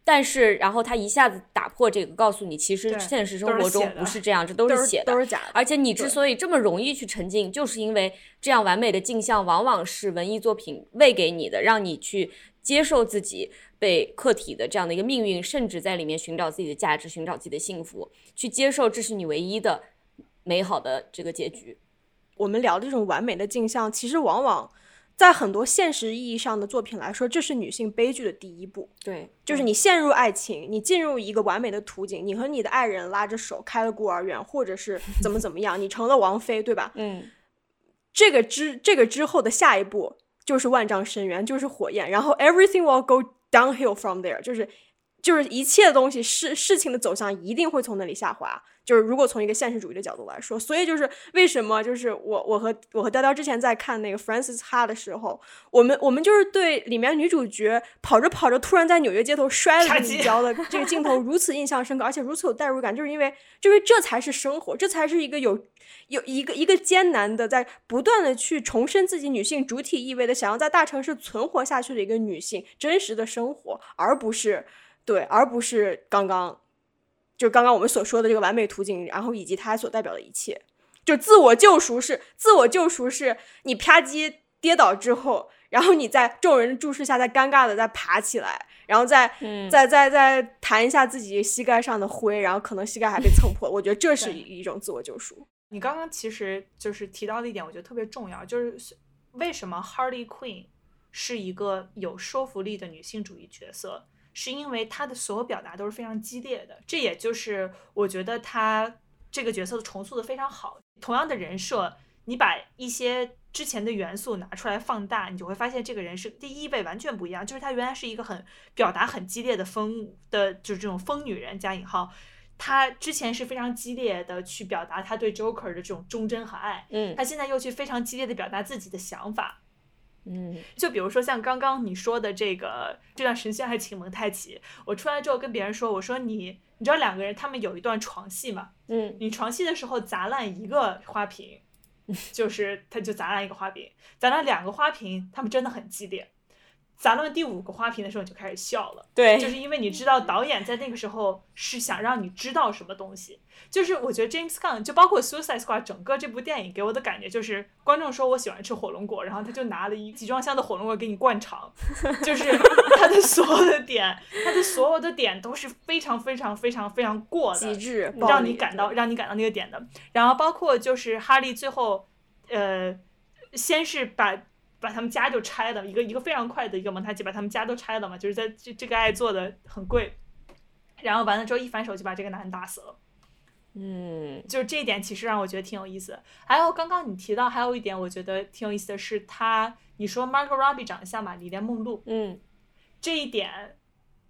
但是，然后他一下子打破这个，告诉你，其实现实生活中不是这样，这都都是写的，都是假的。而且你之所以这么容易去沉浸，就是因为这样完美的镜像往往是文艺作品喂给你的，让你去接受自己被客体的这样的一个命运，甚至在里面寻找自己的价值，寻找自己的幸福，去接受这是你唯一的美好的这个结局。我们聊的这种完美的镜像，其实往往在很多现实意义上的作品来说，这是女性悲剧的第一步。对，就是你陷入爱情，你进入一个完美的图景，你和你的爱人拉着手开了孤儿院，或者是怎么怎么样，你成了王妃，对吧？嗯，这个之这个之后的下一步就是万丈深渊，就是火焰，然后 everything will go downhill from there，就是就是一切东西事事情的走向一定会从那里下滑。就是如果从一个现实主义的角度来说，所以就是为什么就是我我和我和雕雕之前在看那个 Francis Ha 的时候，我们我们就是对里面女主角跑着跑着突然在纽约街头摔了一跤的 *laughs* 这个镜头如此印象深刻，而且如此有代入感，就是因为就是这才是生活，这才是一个有有一个一个艰难的在不断的去重申自己女性主体意味的想要在大城市存活下去的一个女性真实的生活，而不是对，而不是刚刚。就刚刚我们所说的这个完美途径，然后以及它所代表的一切，就自我救赎是自我救赎是你啪叽跌倒之后，然后你在众人的注视下再尴尬的再爬起来，然后再再再再弹一下自己膝盖上的灰，然后可能膝盖还被蹭破。我觉得这是一种自我救赎。你刚刚其实就是提到的一点，我觉得特别重要，就是为什么 Harley Quinn 是一个有说服力的女性主义角色。是因为他的所有表达都是非常激烈的，这也就是我觉得他这个角色的重塑的非常好。同样的人设，你把一些之前的元素拿出来放大，你就会发现这个人是第一位完全不一样。就是他原来是一个很表达很激烈的疯的，就是这种疯女人加引号，他之前是非常激烈的去表达他对 Joker 的这种忠贞和爱，嗯，他现在又去非常激烈的表达自己的想法。嗯，就比如说像刚刚你说的这个这段神仙还请蒙太奇，我出来之后跟别人说，我说你你知道两个人他们有一段床戏吗？嗯，你床戏的时候砸烂一个花瓶，就是他就砸烂一个花瓶，砸烂两个花瓶，他们真的很激烈。砸烂第五个花瓶的时候，你就开始笑了。对，就是因为你知道导演在那个时候是想让你知道什么东西。就是我觉得 James Gunn 就包括 Suicide Squad 整个这部电影给我的感觉就是，观众说我喜欢吃火龙果，然后他就拿了一集装箱的火龙果给你灌肠。*laughs* 就是他的所有的点，他的所有的点都是非常非常非常非常过的，极致，让你感到让你感到那个点的。然后包括就是哈利最后，呃，先是把。把他们家就拆了，一个一个非常快的一个蒙太奇，把他们家都拆了嘛，就是在这这个爱做的很贵，然后完了之后一反手就把这个男人打死了，嗯，就是这一点其实让我觉得挺有意思。还有刚刚你提到还有一点我觉得挺有意思的是，他你说 Margot Robbie 长得像玛丽莲梦露，嗯，这一点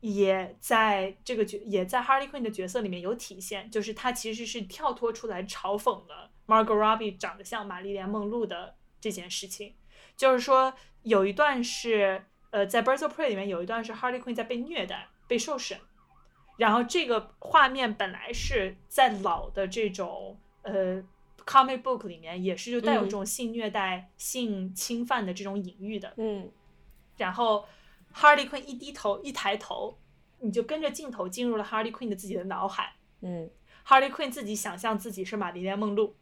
也在这个角也在 Harley Quinn 的角色里面有体现，就是他其实是跳脱出来嘲讽了 Margot Robbie 长得像玛丽莲梦露的这件事情。就是说，有一段是，呃，在《Birds of Prey》里面有一段是 Harley Quinn 在被虐待、被受审，然后这个画面本来是在老的这种呃 comic book 里面也是就带有这种性虐待、性侵犯的这种隐喻的，嗯，然后 Harley Quinn 一低头一抬头，你就跟着镜头进入了 Harley Quinn 的自己的脑海，嗯，Harley Quinn 自己想象自己是玛丽莲梦露。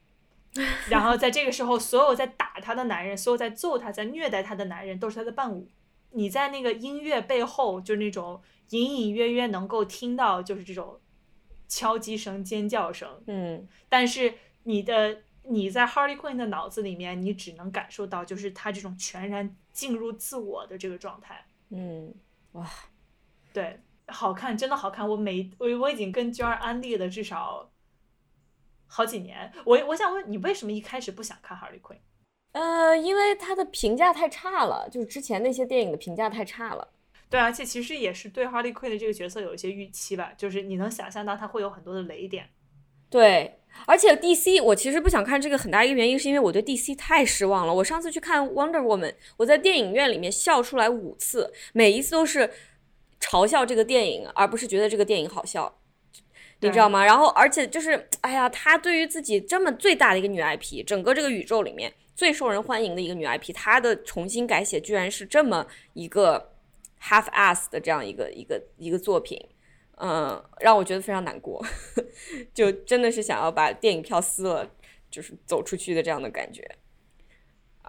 *laughs* 然后在这个时候，所有在打他的男人，所有在揍他、在虐待他的男人，都是他的伴舞。你在那个音乐背后，就是那种隐隐约约能够听到，就是这种敲击声、尖叫声。嗯，但是你的你在 Harley Quinn 的脑子里面，你只能感受到就是他这种全然进入自我的这个状态。嗯，哇，对，好看，真的好看。我每我我已经跟娟儿安利了至少。好几年，我我想问你，为什么一开始不想看《Harley Quinn》？呃，因为他的评价太差了，就是之前那些电影的评价太差了。对，而且其实也是对 Harley Quinn 的这个角色有一些预期吧，就是你能想象到他会有很多的雷点。对，而且 DC，我其实不想看这个很大一个原因是因为我对 DC 太失望了。我上次去看 Wonder Woman，我在电影院里面笑出来五次，每一次都是嘲笑这个电影，而不是觉得这个电影好笑。你知道吗？然后，而且就是，哎呀，她对于自己这么最大的一个女 IP，整个这个宇宙里面最受人欢迎的一个女 IP，她的重新改写居然是这么一个 half ass 的这样一个一个一个作品，嗯，让我觉得非常难过，*laughs* 就真的是想要把电影票撕了，就是走出去的这样的感觉，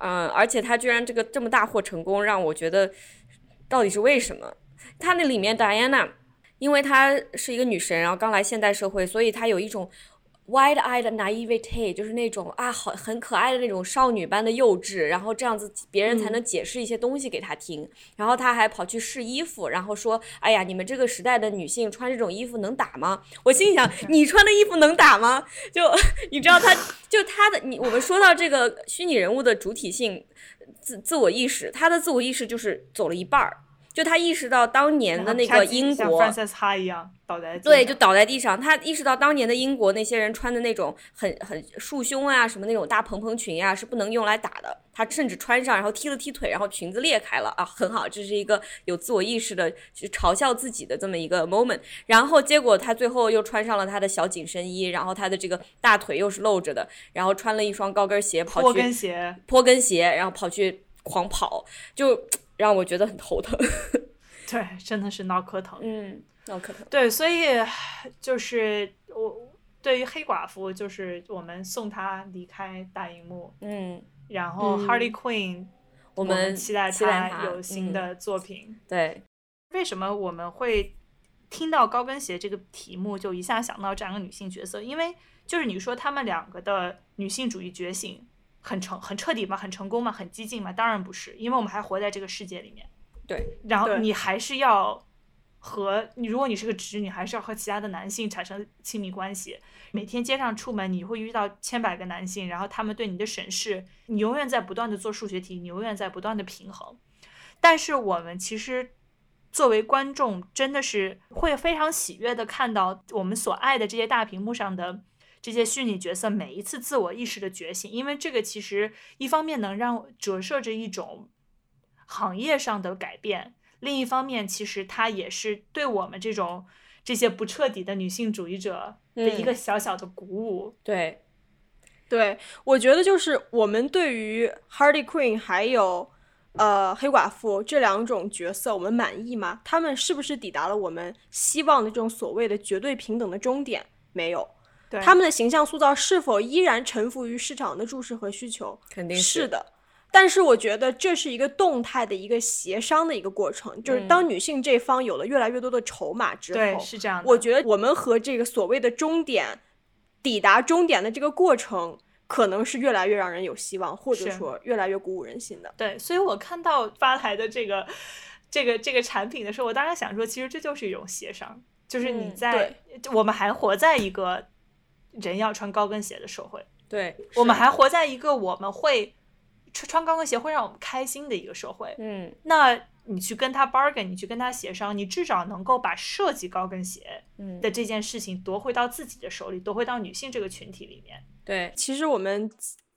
嗯，而且他居然这个这么大获成功，让我觉得到底是为什么？他那里面 Diana。因为她是一个女神，然后刚来现代社会，所以她有一种 wide-eyed naivete，就是那种啊，好很可爱的那种少女般的幼稚，然后这样子别人才能解释一些东西给她听。然后她还跑去试衣服，然后说：“哎呀，你们这个时代的女性穿这种衣服能打吗？”我心想，你穿的衣服能打吗？就你知道，她就她的你，我们说到这个虚拟人物的主体性、自自我意识，她的自我意识就是走了一半儿。就他意识到当年的那个英国，像 Ha 一样倒在对，就倒在地上。他意识到当年的英国那些人穿的那种很很束胸啊，什么那种大蓬蓬裙呀，是不能用来打的。他甚至穿上，然后踢了踢腿，然后裙子裂开了啊，很好，这是一个有自我意识的，就嘲笑自己的这么一个 moment。然后结果他最后又穿上了他的小紧身衣，然后他的这个大腿又是露着的，然后穿了一双高跟鞋跑去坡跟鞋，坡跟鞋，然后跑去狂跑，就。让我觉得很头疼，*laughs* 对，真的是脑壳疼，嗯，脑壳疼。对，所以就是我对于黑寡妇，就是我们送她离开大荧幕，嗯，然后 Harley Quinn，我们期待她有新的作品。对，为什么我们会听到高跟鞋这个题目就一下想到这两个女性角色？因为就是你说她们两个的女性主义觉醒。很成很彻底吗？很成功吗？很激进吗？当然不是，因为我们还活在这个世界里面。对，然后你还是要和你，如果你是个直女，还是要和其他的男性产生亲密关系。每天街上出门，你会遇到千百个男性，然后他们对你的审视，你永远在不断的做数学题，你永远在不断的平衡。但是我们其实作为观众，真的是会非常喜悦的看到我们所爱的这些大屏幕上的。这些虚拟角色每一次自我意识的觉醒，因为这个其实一方面能让折射着一种行业上的改变，另一方面其实它也是对我们这种这些不彻底的女性主义者的一个小小的鼓舞。对，对我觉得就是我们对于 Hardy Queen 还有呃黑寡妇这两种角色，我们满意吗？他们是不是抵达了我们希望的这种所谓的绝对平等的终点？没有。他们的形象塑造是否依然臣服于市场的注视和需求？肯定是的。但是我觉得这是一个动态的一个协商的一个过程，就是当女性这方有了越来越多的筹码之后，对，是这样。我觉得我们和这个所谓的终点抵达终点的这个过程，可能是越来越让人有希望，或者说越来越鼓舞人心的。对，所以我看到发来的这个 *laughs* 这个这个产品的时候，我当然想说，其实这就是一种协商，就是你在我们还活在一个。人要穿高跟鞋的社会，对我们还活在一个我们会穿穿高跟鞋会让我们开心的一个社会。嗯，那你去跟他 bargain，你去跟他协商，你至少能够把设计高跟鞋的这件事情夺回到自己的手里，夺回到女性这个群体里面。对，其实我们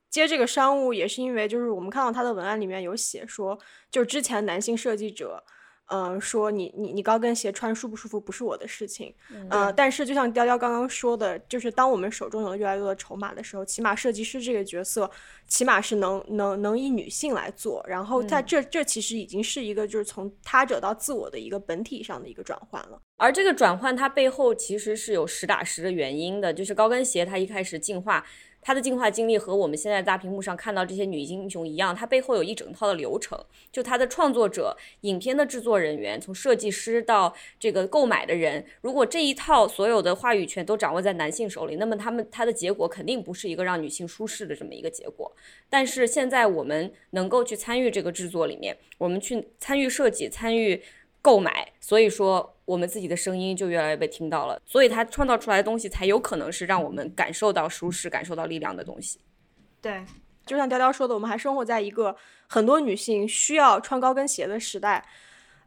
接这个商务也是因为，就是我们看到他的文案里面有写说，就之前男性设计者。嗯，说你你你高跟鞋穿舒不舒服不是我的事情，呃，但是就像雕雕刚刚说的，就是当我们手中有了越来越多的筹码的时候，起码设计师这个角色，起码是能能能以女性来做，然后在这这其实已经是一个就是从他者到自我的一个本体上的一个转换了，而这个转换它背后其实是有实打实的原因的，就是高跟鞋它一开始进化。它的进化经历和我们现在大屏幕上看到这些女英雄一样，它背后有一整套的流程。就它的创作者、影片的制作人员，从设计师到这个购买的人，如果这一套所有的话语权都掌握在男性手里，那么他们它的结果肯定不是一个让女性舒适的这么一个结果。但是现在我们能够去参与这个制作里面，我们去参与设计、参与购买，所以说。我们自己的声音就越来越被听到了，所以它创造出来的东西才有可能是让我们感受到舒适、感受到力量的东西。对，就像雕雕说的，我们还生活在一个很多女性需要穿高跟鞋的时代。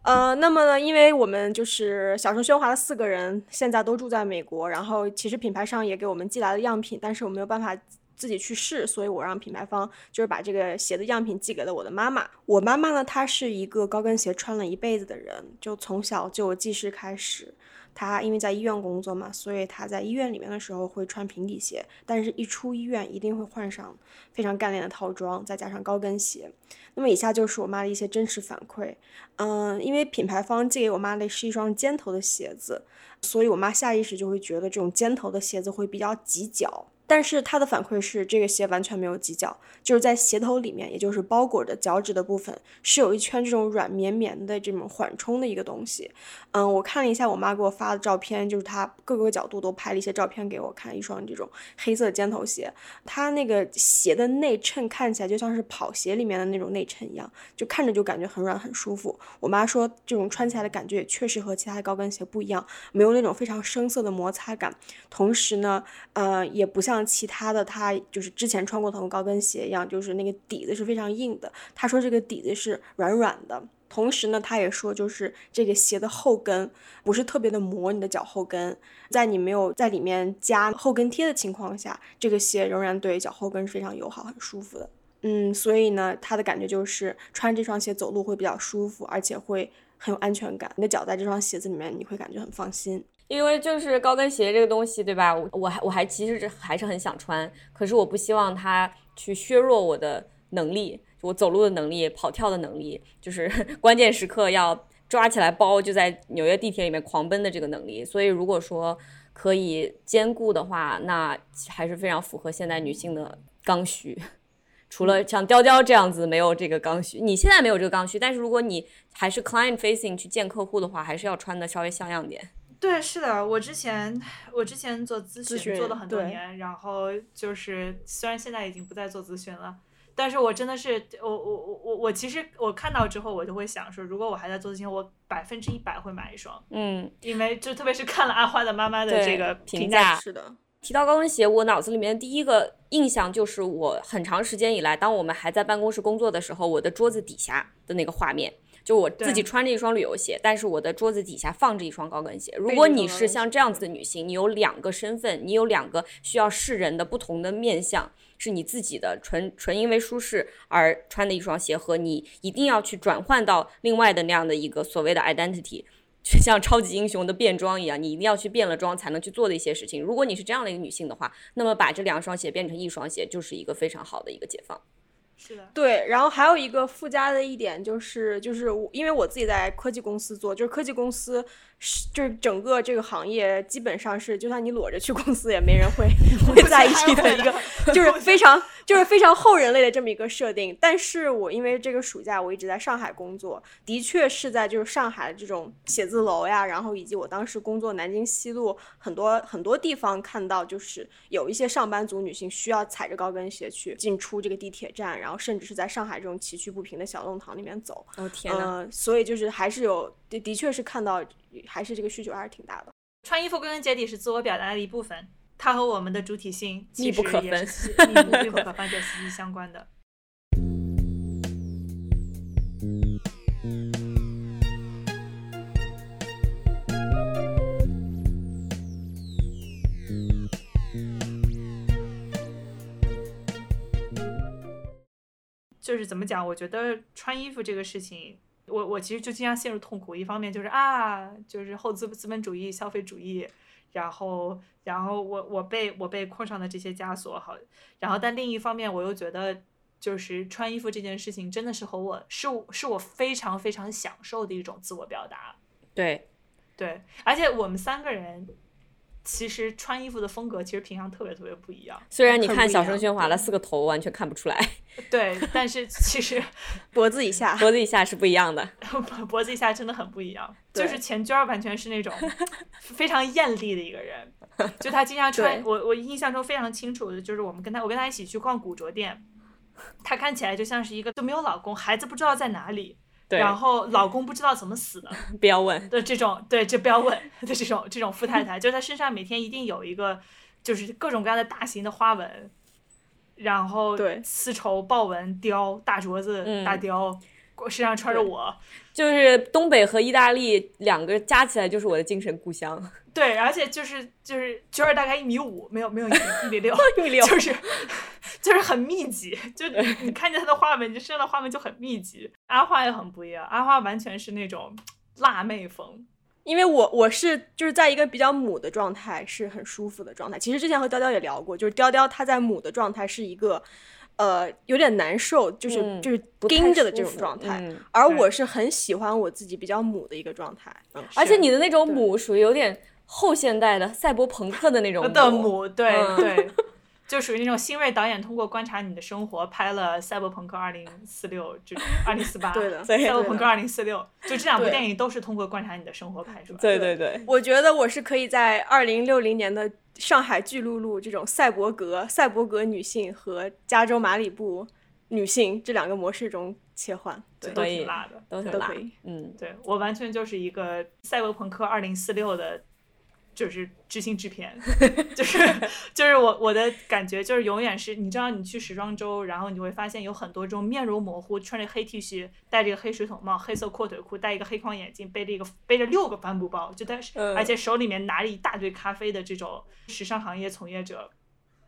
呃，那么呢，因为我们就是小声喧哗的四个人现在都住在美国，然后其实品牌商也给我们寄来了样品，但是我没有办法。自己去试，所以我让品牌方就是把这个鞋的样品寄给了我的妈妈。我妈妈呢，她是一个高跟鞋穿了一辈子的人，就从小就记事开始。她因为在医院工作嘛，所以她在医院里面的时候会穿平底鞋，但是一出医院一定会换上非常干练的套装，再加上高跟鞋。那么以下就是我妈的一些真实反馈。嗯，因为品牌方寄给我妈的是一双尖头的鞋子，所以我妈下意识就会觉得这种尖头的鞋子会比较挤脚。但是他的反馈是，这个鞋完全没有挤脚，就是在鞋头里面，也就是包裹着脚趾的部分，是有一圈这种软绵绵的这种缓冲的一个东西。嗯，我看了一下我妈给我发的照片，就是她各个角度都拍了一些照片给我看，一双这种黑色尖头鞋，它那个鞋的内衬看起来就像是跑鞋里面的那种内衬一样，就看着就感觉很软很舒服。我妈说这种穿起来的感觉也确实和其他的高跟鞋不一样，没有那种非常生涩的摩擦感，同时呢，呃，也不像。像其他的，他就是之前穿过同高跟鞋一样，就是那个底子是非常硬的。他说这个底子是软软的，同时呢，他也说就是这个鞋的后跟不是特别的磨你的脚后跟，在你没有在里面加后跟贴的情况下，这个鞋仍然对脚后跟是非常友好、很舒服的。嗯，所以呢，他的感觉就是穿这双鞋走路会比较舒服，而且会很有安全感。你的脚在这双鞋子里面，你会感觉很放心。因为就是高跟鞋这个东西，对吧？我我还我还其实还是很想穿，可是我不希望它去削弱我的能力，我走路的能力、跑跳的能力，就是 *laughs* 关键时刻要抓起来包就在纽约地铁里面狂奔的这个能力。所以如果说可以兼顾的话，那还是非常符合现代女性的刚需。除了像雕雕这样子没有这个刚需，你现在没有这个刚需，但是如果你还是 client facing 去见客户的话，还是要穿的稍微像样点。对，是的，我之前我之前做咨询做了很多年，然后就是虽然现在已经不再做咨询了，但是我真的是我我我我我其实我看到之后我就会想说，如果我还在做咨询，我百分之一百会买一双，嗯，因为就特别是看了阿花的妈妈的这个评价，是的，提到高跟鞋，我脑子里面第一个印象就是我很长时间以来，当我们还在办公室工作的时候，我的桌子底下的那个画面。就我自己穿着一双旅游鞋，但是我的桌子底下放着一双高跟鞋。如果你是像这样子的女性，你有两个身份，你有两个需要示人的不同的面相，是你自己的纯纯因为舒适而穿的一双鞋，和你一定要去转换到另外的那样的一个所谓的 identity，就像超级英雄的变装一样，你一定要去变了装才能去做的一些事情。如果你是这样的一个女性的话，那么把这两双鞋变成一双鞋，就是一个非常好的一个解放。对，然后还有一个附加的一点就是，就是我因为我自己在科技公司做，就是科技公司。是，就是整个这个行业基本上是，就算你裸着去公司，也没人会 *laughs* 会在意的一个，就是非常就是非常后人类的这么一个设定。但是我因为这个暑假我一直在上海工作，的确是在就是上海的这种写字楼呀，然后以及我当时工作南京西路很多很多地方看到，就是有一些上班族女性需要踩着高跟鞋去进出这个地铁站，然后甚至是在上海这种崎岖不平的小弄堂里面走。哦天呐，所以就是还是有的，的确是看到。还是这个需求还是挺大的。穿衣服归根结底是自我表达的一部分，它和我们的主体性密不可分，*laughs* 密不可分，对，息息相关的。就是怎么讲？我觉得穿衣服这个事情。我我其实就经常陷入痛苦，一方面就是啊，就是后资资本主义、消费主义，然后然后我我被我被困上的这些枷锁好，然后但另一方面我又觉得就是穿衣服这件事情真的是和我是是我非常非常享受的一种自我表达，对对，而且我们三个人。其实穿衣服的风格其实平常特别特别不一样。虽然你看小声喧哗了四个头完全看不出来。对，但是其实 *laughs* 脖子以下，*laughs* 脖子以下是不一样的。*laughs* 脖子以下真的很不一样。就是钱娟完全是那种非常艳丽的一个人。就她经常穿，我我印象中非常清楚的就是我们跟她，我跟她一起去逛古着店，她看起来就像是一个就没有老公，孩子不知道在哪里。然后老公不知道怎么死的，*laughs* 不要问的这种，对，这不要问的这种这种富太太，就是她身上每天一定有一个，就是各种各样的大型的花纹，然后对。丝绸、豹纹、貂、大镯子、大貂，身上穿着我，就是东北和意大利两个加起来就是我的精神故乡。对，而且就是就是娟儿大概一米五，没有没有一米一米六，*laughs* 一米六，就是就是很密集，就你看见她的画面，你身上的画面就很密集。阿花也很不一样，阿花完全是那种辣妹风，因为我我是就是在一个比较母的状态，是很舒服的状态。其实之前和雕雕也聊过，就是雕雕她在母的状态是一个。呃，有点难受，就是就是盯着的这种状态，而我是很喜欢我自己比较母的一个状态，而且你的那种母属于有点后现代的赛博朋克的那种的母，对对，就属于那种新锐导演通过观察你的生活拍了《赛博朋克2046》这种2048，*laughs* 对的赛博朋克对2046》，就这两部电影都是通过观察你的生活拍出来的。对对对，我觉得我是可以在二零六零年的上海巨鹿路这种赛博格、赛博格女性和加州马里布女性这两个模式中切换，对，都挺辣的。都挺辣都可以。嗯，对我完全就是一个赛博朋克二零四六的，就是知心制片，就是就是我我的感觉就是永远是，你知道你去时装周，然后你会发现有很多这种面容模糊，穿着黑 T 恤，戴着一个黑水桶帽、黑色阔腿裤，戴一个黑框眼镜，背着一个背着六个帆布包，就但是、嗯。而且手里面拿着一大堆咖啡的这种时尚行业从业者，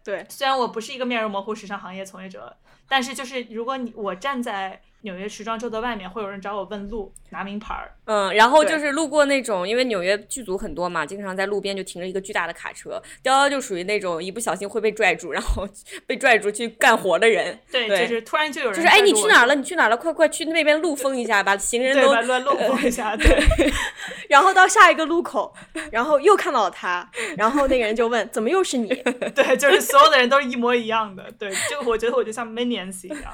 对，虽然我不是一个面容模糊时尚行业从业者，但是就是如果你我站在纽约时装周的外面，会有人找我问路，拿名牌儿。嗯，然后就是路过那种，因为纽约剧组很多嘛，经常在路边就停着一个巨大的卡车，雕雕就属于那种一不小心会被拽住，然后 *laughs* 被拽住去干活的人。对，对就是突然就有人就是哎，你去哪儿了？你去哪儿了？快快去那边路封一下，把行人对，都把乱漏风一下，*laughs* 对，然后到下一个路口，然后又看到了他，然后那个人就问：“ *laughs* 怎么又是你对，就是所有的人都是一模一样的，对，就我觉得我就像 minions 一样，